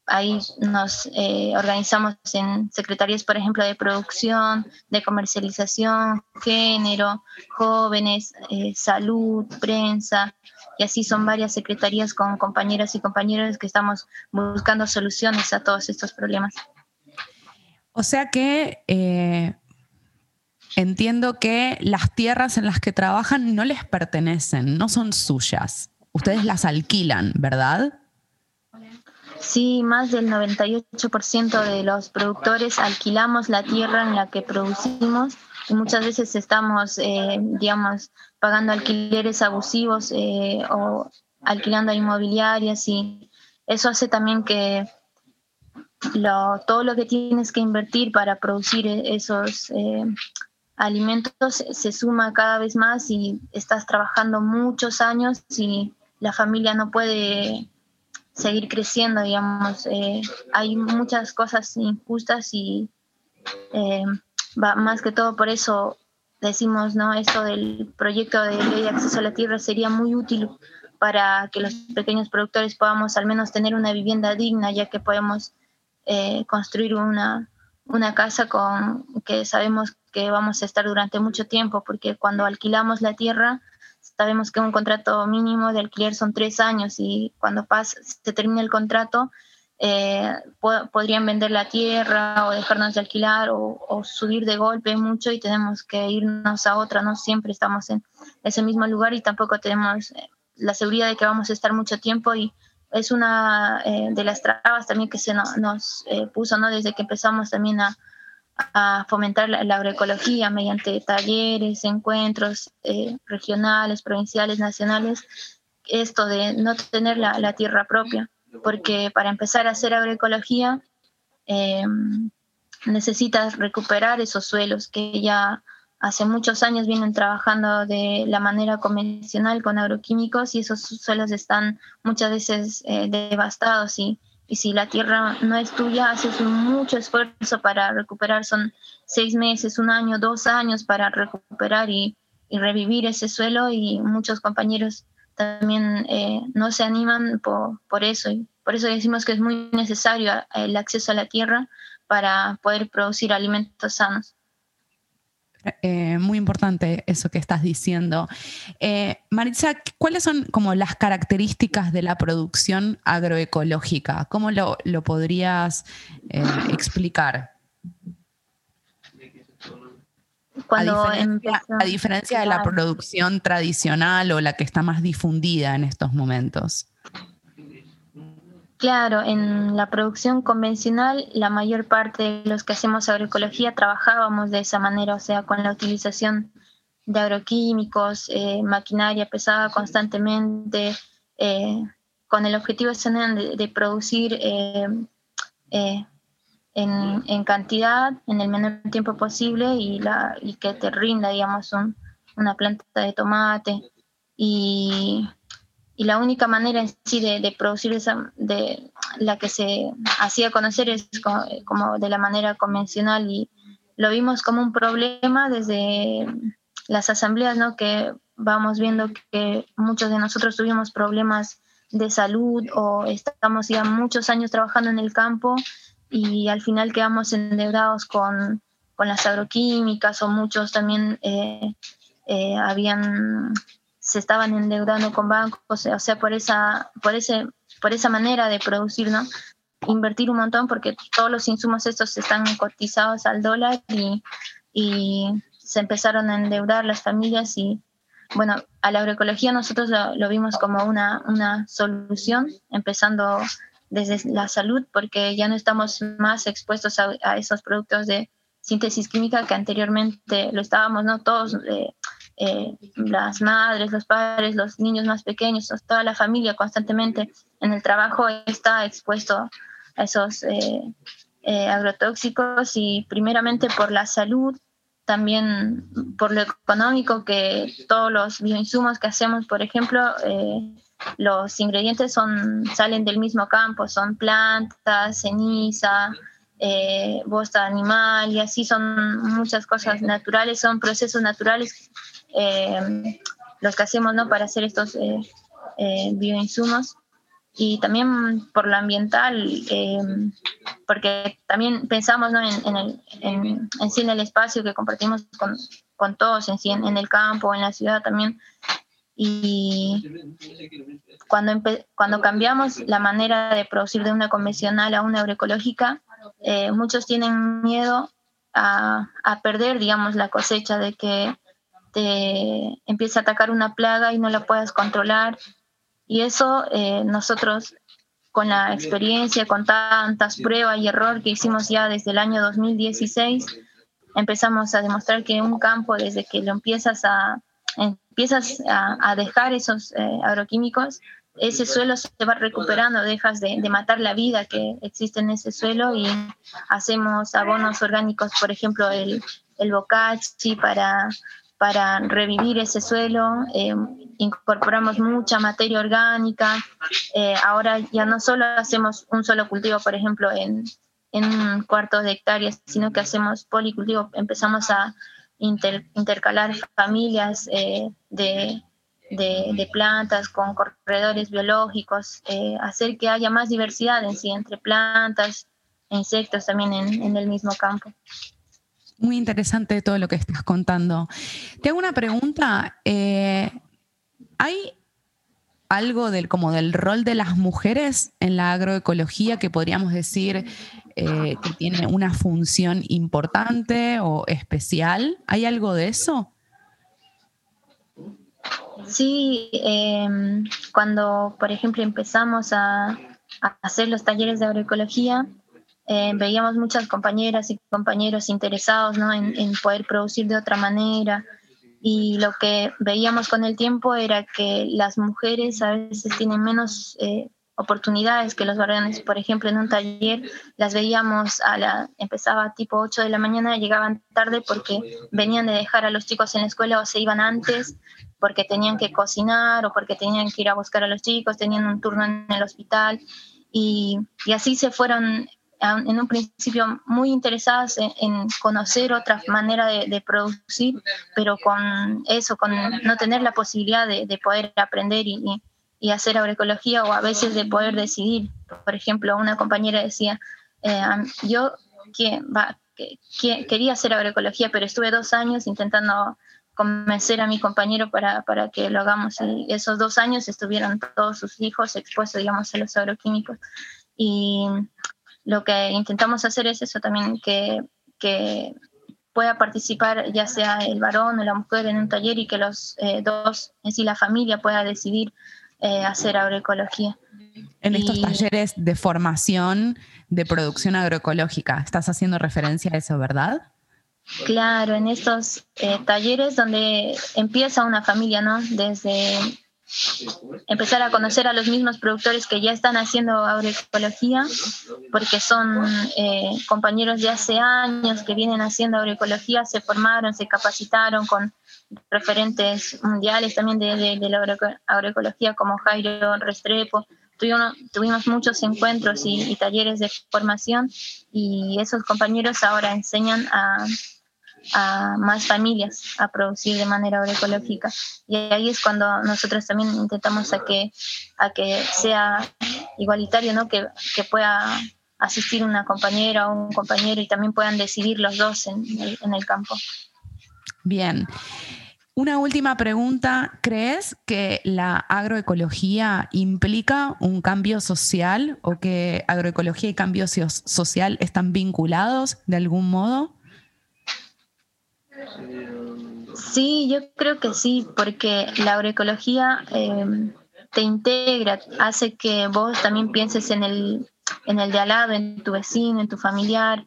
Ahí nos eh, organizamos en secretarías, por ejemplo, de producción, de comercialización, género, jóvenes, eh, salud, prensa, y así son varias secretarías con compañeras y compañeros que estamos buscando soluciones a todos estos problemas. O sea que eh, entiendo que las tierras en las que trabajan no les pertenecen, no son suyas. Ustedes las alquilan, ¿verdad? Sí, más del 98% de los productores alquilamos la tierra en la que producimos y muchas veces estamos, eh, digamos, pagando alquileres abusivos eh, o alquilando inmobiliarias y eso hace también que lo, todo lo que tienes que invertir para producir e-, esos eh, alimentos se suma cada vez más y estás trabajando muchos años y la familia no puede seguir creciendo, digamos. Eh, hay muchas cosas injustas y va, más que todo por eso decimos, ¿no? Esto del proyecto de ley de acceso a la tierra sería muy útil para que los pequeños productores podamos al menos tener una vivienda digna, ya que podemos eh, construir una, una casa con que sabemos que vamos a estar durante mucho tiempo, porque cuando alquilamos la tierra, sabemos que un contrato mínimo de alquiler son tres años y cuando pasa, se termina el contrato, eh, podrían vender la tierra o dejarnos de alquilar o, subir de golpe mucho y tenemos que irnos a otra, no siempre estamos en ese mismo lugar y tampoco tenemos eh, la seguridad de que vamos a estar mucho tiempo y es una eh, de las trabas también que se nos puso ¿no? desde que empezamos también a, fomentar la, agroecología mediante talleres, encuentros regionales, provinciales, nacionales, esto de no tener la tierra propia porque para empezar a hacer agroecología eh, necesitas recuperar esos suelos que ya hace muchos años vienen trabajando de la manera convencional con agroquímicos y esos suelos están muchas veces eh, devastados y, y, si la tierra no es tuya, haces mucho esfuerzo para recuperar, son seis meses, un año, dos años para recuperar y, y revivir ese suelo y muchos compañeros también eh, no se animan por, por eso. Y por eso decimos que es muy necesario el acceso a la tierra para poder producir alimentos sanos. Eh, muy importante eso que estás diciendo. Eh, Maritza, ¿cuáles son como las características de la producción agroecológica? ¿Cómo lo, podrías eh, explicar? A diferencia de la producción tradicional o la que está más difundida en estos momentos. Claro, en la producción convencional, la mayor parte de los que hacemos agroecología trabajábamos de esa manera, o sea, con la utilización de agroquímicos, eh, maquinaria pesada constantemente, eh, con el objetivo de, de producir eh, en, cantidad, en el menor tiempo posible y, la, y que te rinda, digamos, una planta de tomate. Y y la única manera en sí de, producir esa, de la que se hacía conocer es como, de la manera convencional y lo vimos como un problema desde las asambleas, ¿no? Que vamos viendo que muchos de nosotros tuvimos problemas de salud o estamos ya muchos años trabajando en el campo y al final quedamos endeudados con, con las agroquímicas o muchos también eh, eh, habían se estaban endeudando con bancos, o sea, por esa, por ese, por esa manera de producir, ¿no? Invertir un montón porque todos los insumos estos están cotizados al dólar y, y se empezaron a endeudar las familias y bueno, a la agroecología nosotros lo, vimos como una, una solución, empezando desde la salud, porque ya no estamos más expuestos a, esos productos de síntesis química que anteriormente lo estábamos, ¿no? Todos, eh, eh, las madres, los padres, los niños más pequeños, toda la familia constantemente en el trabajo está expuesto a esos eh, eh, agrotóxicos y primeramente por la salud, también por lo económico, que todos los bioinsumos que hacemos, por ejemplo, los ingredientes son, salen del mismo campo, son plantas, ceniza, eh, bosta animal y así son muchas cosas naturales, son procesos naturales eh, los que hacemos ¿no? para hacer estos eh, eh, bioinsumos y también por lo ambiental, porque también pensamos ¿no? en, el, en, en el espacio que compartimos con, con todos, en, en, el campo, en la ciudad también. Y cuando, cuando cambiamos la manera de producir de una convencional a una agroecológica, muchos tienen miedo a, a, perder, digamos, la cosecha, de que te empieza a atacar una plaga y no la puedas controlar. Y eso eh, nosotros con la experiencia, con tantas pruebas y error que hicimos ya desde el año 2016, empezamos a demostrar que un campo, desde que lo empiezas a, empiezas a, dejar esos eh, agroquímicos, ese suelo se va recuperando, dejas de, de, matar la vida que existe en ese suelo y hacemos abonos orgánicos, por ejemplo, el, el bocachi para para revivir ese suelo. Eh, incorporamos mucha materia orgánica. Eh, ahora ya no solo hacemos un solo cultivo, por ejemplo, en, en cuartos de hectáreas, sino que hacemos policultivo. Empezamos a intercalar familias eh, de, de, plantas con corredores biológicos, hacer que haya más diversidad en sí, entre plantas e insectos también en, en el mismo campo muy interesante todo lo que estás contando. Te hago una pregunta. Eh, ¿Hay algo del, como del rol de las mujeres en la agroecología que podríamos decir eh, que tiene una función importante o especial? ¿Hay algo de eso? Sí, em, cuando por ejemplo empezamos a, hacer los talleres de agroecología, eh, veíamos muchas compañeras y compañeros interesados ¿no? en, poder producir de otra manera. Y lo que veíamos con el tiempo era que las mujeres a veces tienen menos eh, oportunidades que los varones. Por ejemplo, en un taller las veíamos a la, empezaba tipo 8 de la mañana, llegaban tarde porque venían de dejar a los chicos en la escuela o se iban antes porque tenían que cocinar o porque tenían que ir a buscar a los chicos, tenían un turno en el hospital. Y, y así se fueron en un principio muy interesadas en, conocer otra manera de, producir, pero con eso, con no tener la posibilidad de, poder aprender y, y, hacer agroecología o a veces de poder decidir. Por ejemplo, una compañera decía, eh, yo que, va, que, quería hacer agroecología, pero estuve dos años intentando convencer a mi compañero para, para, que lo hagamos. Y esos dos años estuvieron todos sus hijos expuestos, digamos, a los agroquímicos. Y lo que intentamos hacer es eso también, que, que pueda participar ya sea el varón o la mujer en un taller y que los eh, dos, en sí la familia pueda decidir eh, hacer agroecología. En estos talleres de formación de producción agroecológica, estás haciendo referencia a eso, ¿verdad? Claro, en estos eh, talleres donde empieza una familia, ¿no? Desde empezar a conocer a los mismos productores que ya están haciendo agroecología, porque son eh, compañeros de hace años que vienen haciendo agroecología, se formaron, se capacitaron con referentes mundiales también de, de, la agroecología como Jairo Restrepo. Tuvimos, tuvimos muchos encuentros y, y talleres de formación y esos compañeros ahora enseñan a, a más familias a producir de manera agroecológica. Y ahí es cuando nosotros también intentamos a que, a que sea igualitario, ¿no? que, que pueda asistir una compañera o un compañero y también puedan decidir los dos en en el campo. Bien. Una última pregunta. ¿Crees que la agroecología implica un cambio social o que agroecología y cambio social están vinculados de algún modo? Sí, yo creo que sí, porque la agroecología em, te integra, hace que vos también pienses en el, en el de al lado, en tu vecino, en tu familiar.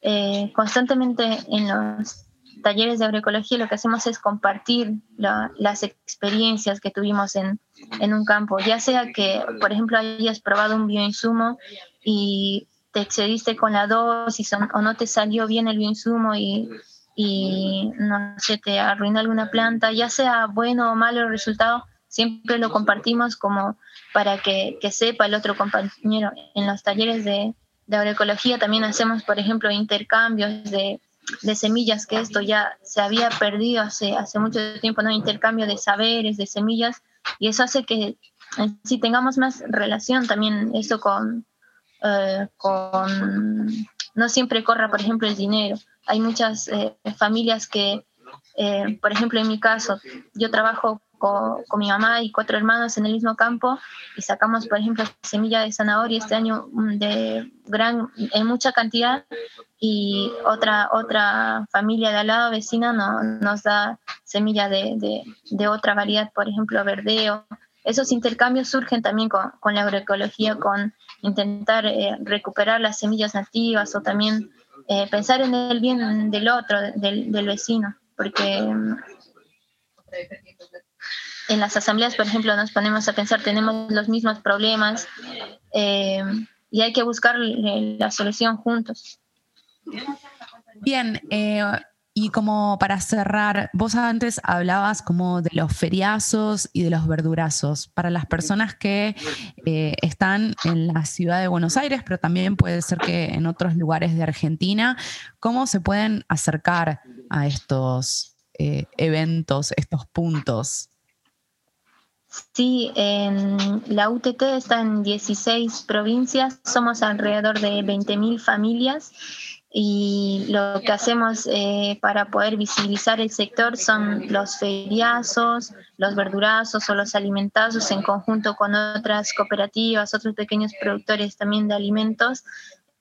Eh, constantemente en los talleres de agroecología lo que hacemos es compartir las experiencias que tuvimos en, en, un campo, ya sea que, por ejemplo, hayas probado un bioinsumo y te excediste con la dosis o no te salió bien el bioinsumo y y no sé, te arruina alguna planta, ya sea bueno o malo el resultado, siempre lo compartimos como para que, que sepa el otro compañero. En los talleres de, de agroecología también hacemos, por ejemplo, intercambios de, de, semillas, que esto ya se había perdido hace, hace mucho tiempo, ¿no? Intercambio de saberes, de semillas, y eso hace que si tengamos más relación también eso con, eh, con, no siempre corra, por ejemplo, el dinero hay muchas eh, familias que, eh, por ejemplo, en mi caso, yo trabajo con, mi mamá y cuatro hermanos en el mismo campo y sacamos, por ejemplo, semilla de zanahoria este año mm, de gran, en mucha cantidad y otra, otra familia de al lado vecina no, nos da semilla de, de, otra variedad, por ejemplo, verdeo. Esos intercambios surgen también con, con la agroecología, con intentar eh, recuperar las semillas nativas o también eh, pensar en el bien del otro, del, vecino, porque mm, en las asambleas, por ejemplo, nos ponemos a pensar, tenemos los mismos problemas eh, y hay que buscar la solución juntos. Bien, eh, y como para cerrar, vos antes hablabas como de los feriazos y de los verdurazos. Para las personas que eh, están en la ciudad de Buenos Aires, pero también puede ser que en otros lugares de Argentina, ¿cómo se pueden acercar a estos eh, eventos, estos puntos? Sí, la UTT está en 16 provincias, somos alrededor de 20.000 familias y lo que hacemos eh, para poder visibilizar el sector son los feriazos, los verdurazos o los alimentazos en conjunto con otras cooperativas, otros pequeños productores también de alimentos.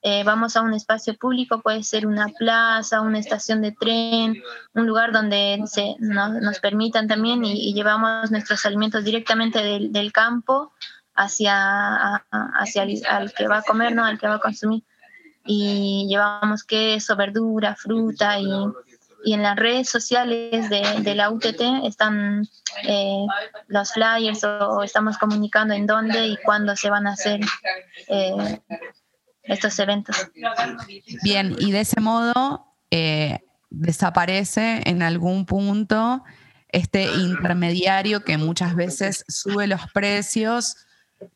Eh, vamos a un espacio público, puede ser una plaza, una estación de tren, un lugar donde se, nos, permitan también y, llevamos nuestros alimentos directamente del, del campo hacia, hacia el, al que va a comer, ¿no? al que va a consumir y llevamos queso, verdura, fruta y, y en las redes sociales de, de la UTT están eh, los flyers o, estamos comunicando en dónde y cuándo se van a hacer eh, estos eventos. Bien, y de ese modo eh, desaparece en algún punto este intermediario que muchas veces sube los precios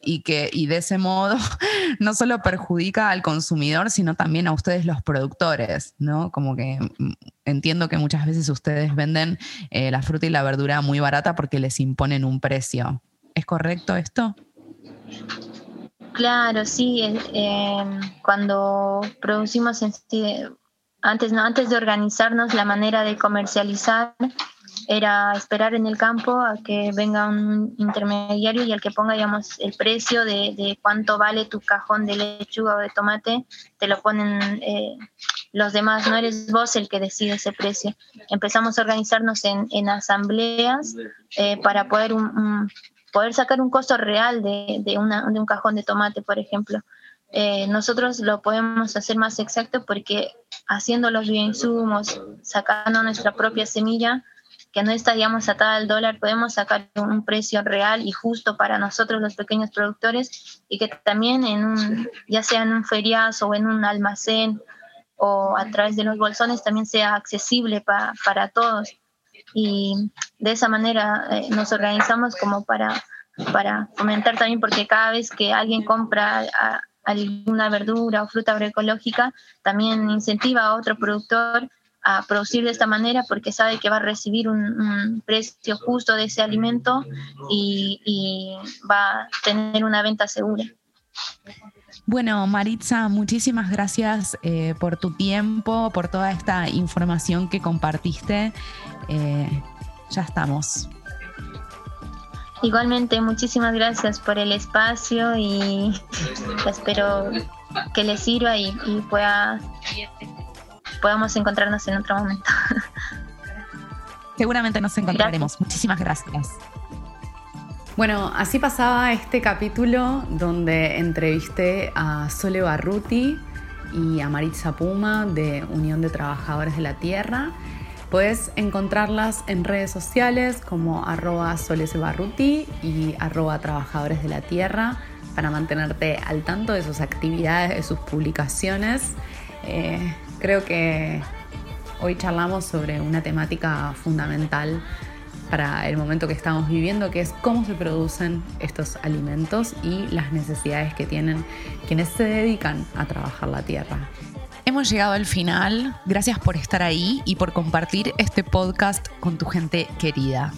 y que y de ese modo [LAUGHS] no solo perjudica al consumidor, sino también a ustedes los productores, ¿no? Como que mm, entiendo que muchas veces ustedes venden eh, la fruta y la verdura muy barata porque les imponen un precio. ¿Es correcto esto? Claro, sí. Eh, cuando producimos antes, no, antes de organizarnos la manera de comercializar, era esperar en el campo a que venga un intermediario y al que ponga, digamos, el precio de, de cuánto vale tu cajón de lechuga o de tomate, te lo ponen eh, los demás, no eres vos el que decide ese precio. Empezamos a organizarnos en, en asambleas eh, para poder, un, poder sacar un costo real de, de, una, de un cajón de tomate, por ejemplo. Eh, nosotros lo podemos hacer más exacto porque haciendo los bioinsumos, sacando nuestra propia semilla, que no está, digamos, atada al dólar, podemos sacar un precio real y justo para nosotros los pequeños productores y que también en un, ya sea en un feriazo o en un almacén o a través de los bolsones también sea accesible para todos. Y de esa manera eh, nos organizamos como para, para fomentar también, porque cada vez que alguien compra alguna verdura o fruta agroecológica, también incentiva a otro productor a producir de esta manera porque sabe que va a recibir un, precio justo de ese alimento y, va a tener una venta segura. Bueno, Maritza, muchísimas gracias eh, por tu tiempo, por toda esta información que compartiste. Eh, ya estamos. Igualmente, muchísimas gracias por el espacio y [LAUGHS] espero que les sirva y, y pueda podamos encontrarnos en otro momento. [LAUGHS] Seguramente nos encontraremos. Muchísimas gracias. Bueno, así pasaba este capítulo donde entrevisté a Sole Barruti y a Maritza Puma de Unión de Trabajadores de la Tierra. Puedes encontrarlas en redes sociales como arroba solesebarruti y arroba trabajadores de la tierra para mantenerte al tanto de sus actividades, de sus publicaciones. Eh, Creo que hoy charlamos sobre una temática fundamental para el momento que estamos viviendo, que es cómo se producen estos alimentos y las necesidades que tienen quienes se dedican a trabajar la tierra. Hemos llegado al final. Gracias por estar ahí y por compartir este podcast con tu gente querida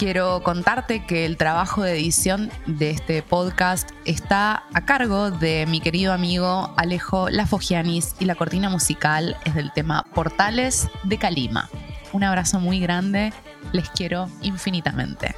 quiero contarte que el trabajo de edición de este podcast está a cargo de mi querido amigo Alejo Lafogianis y la cortina musical es del tema Portales de Calima. Un abrazo muy grande, les quiero infinitamente.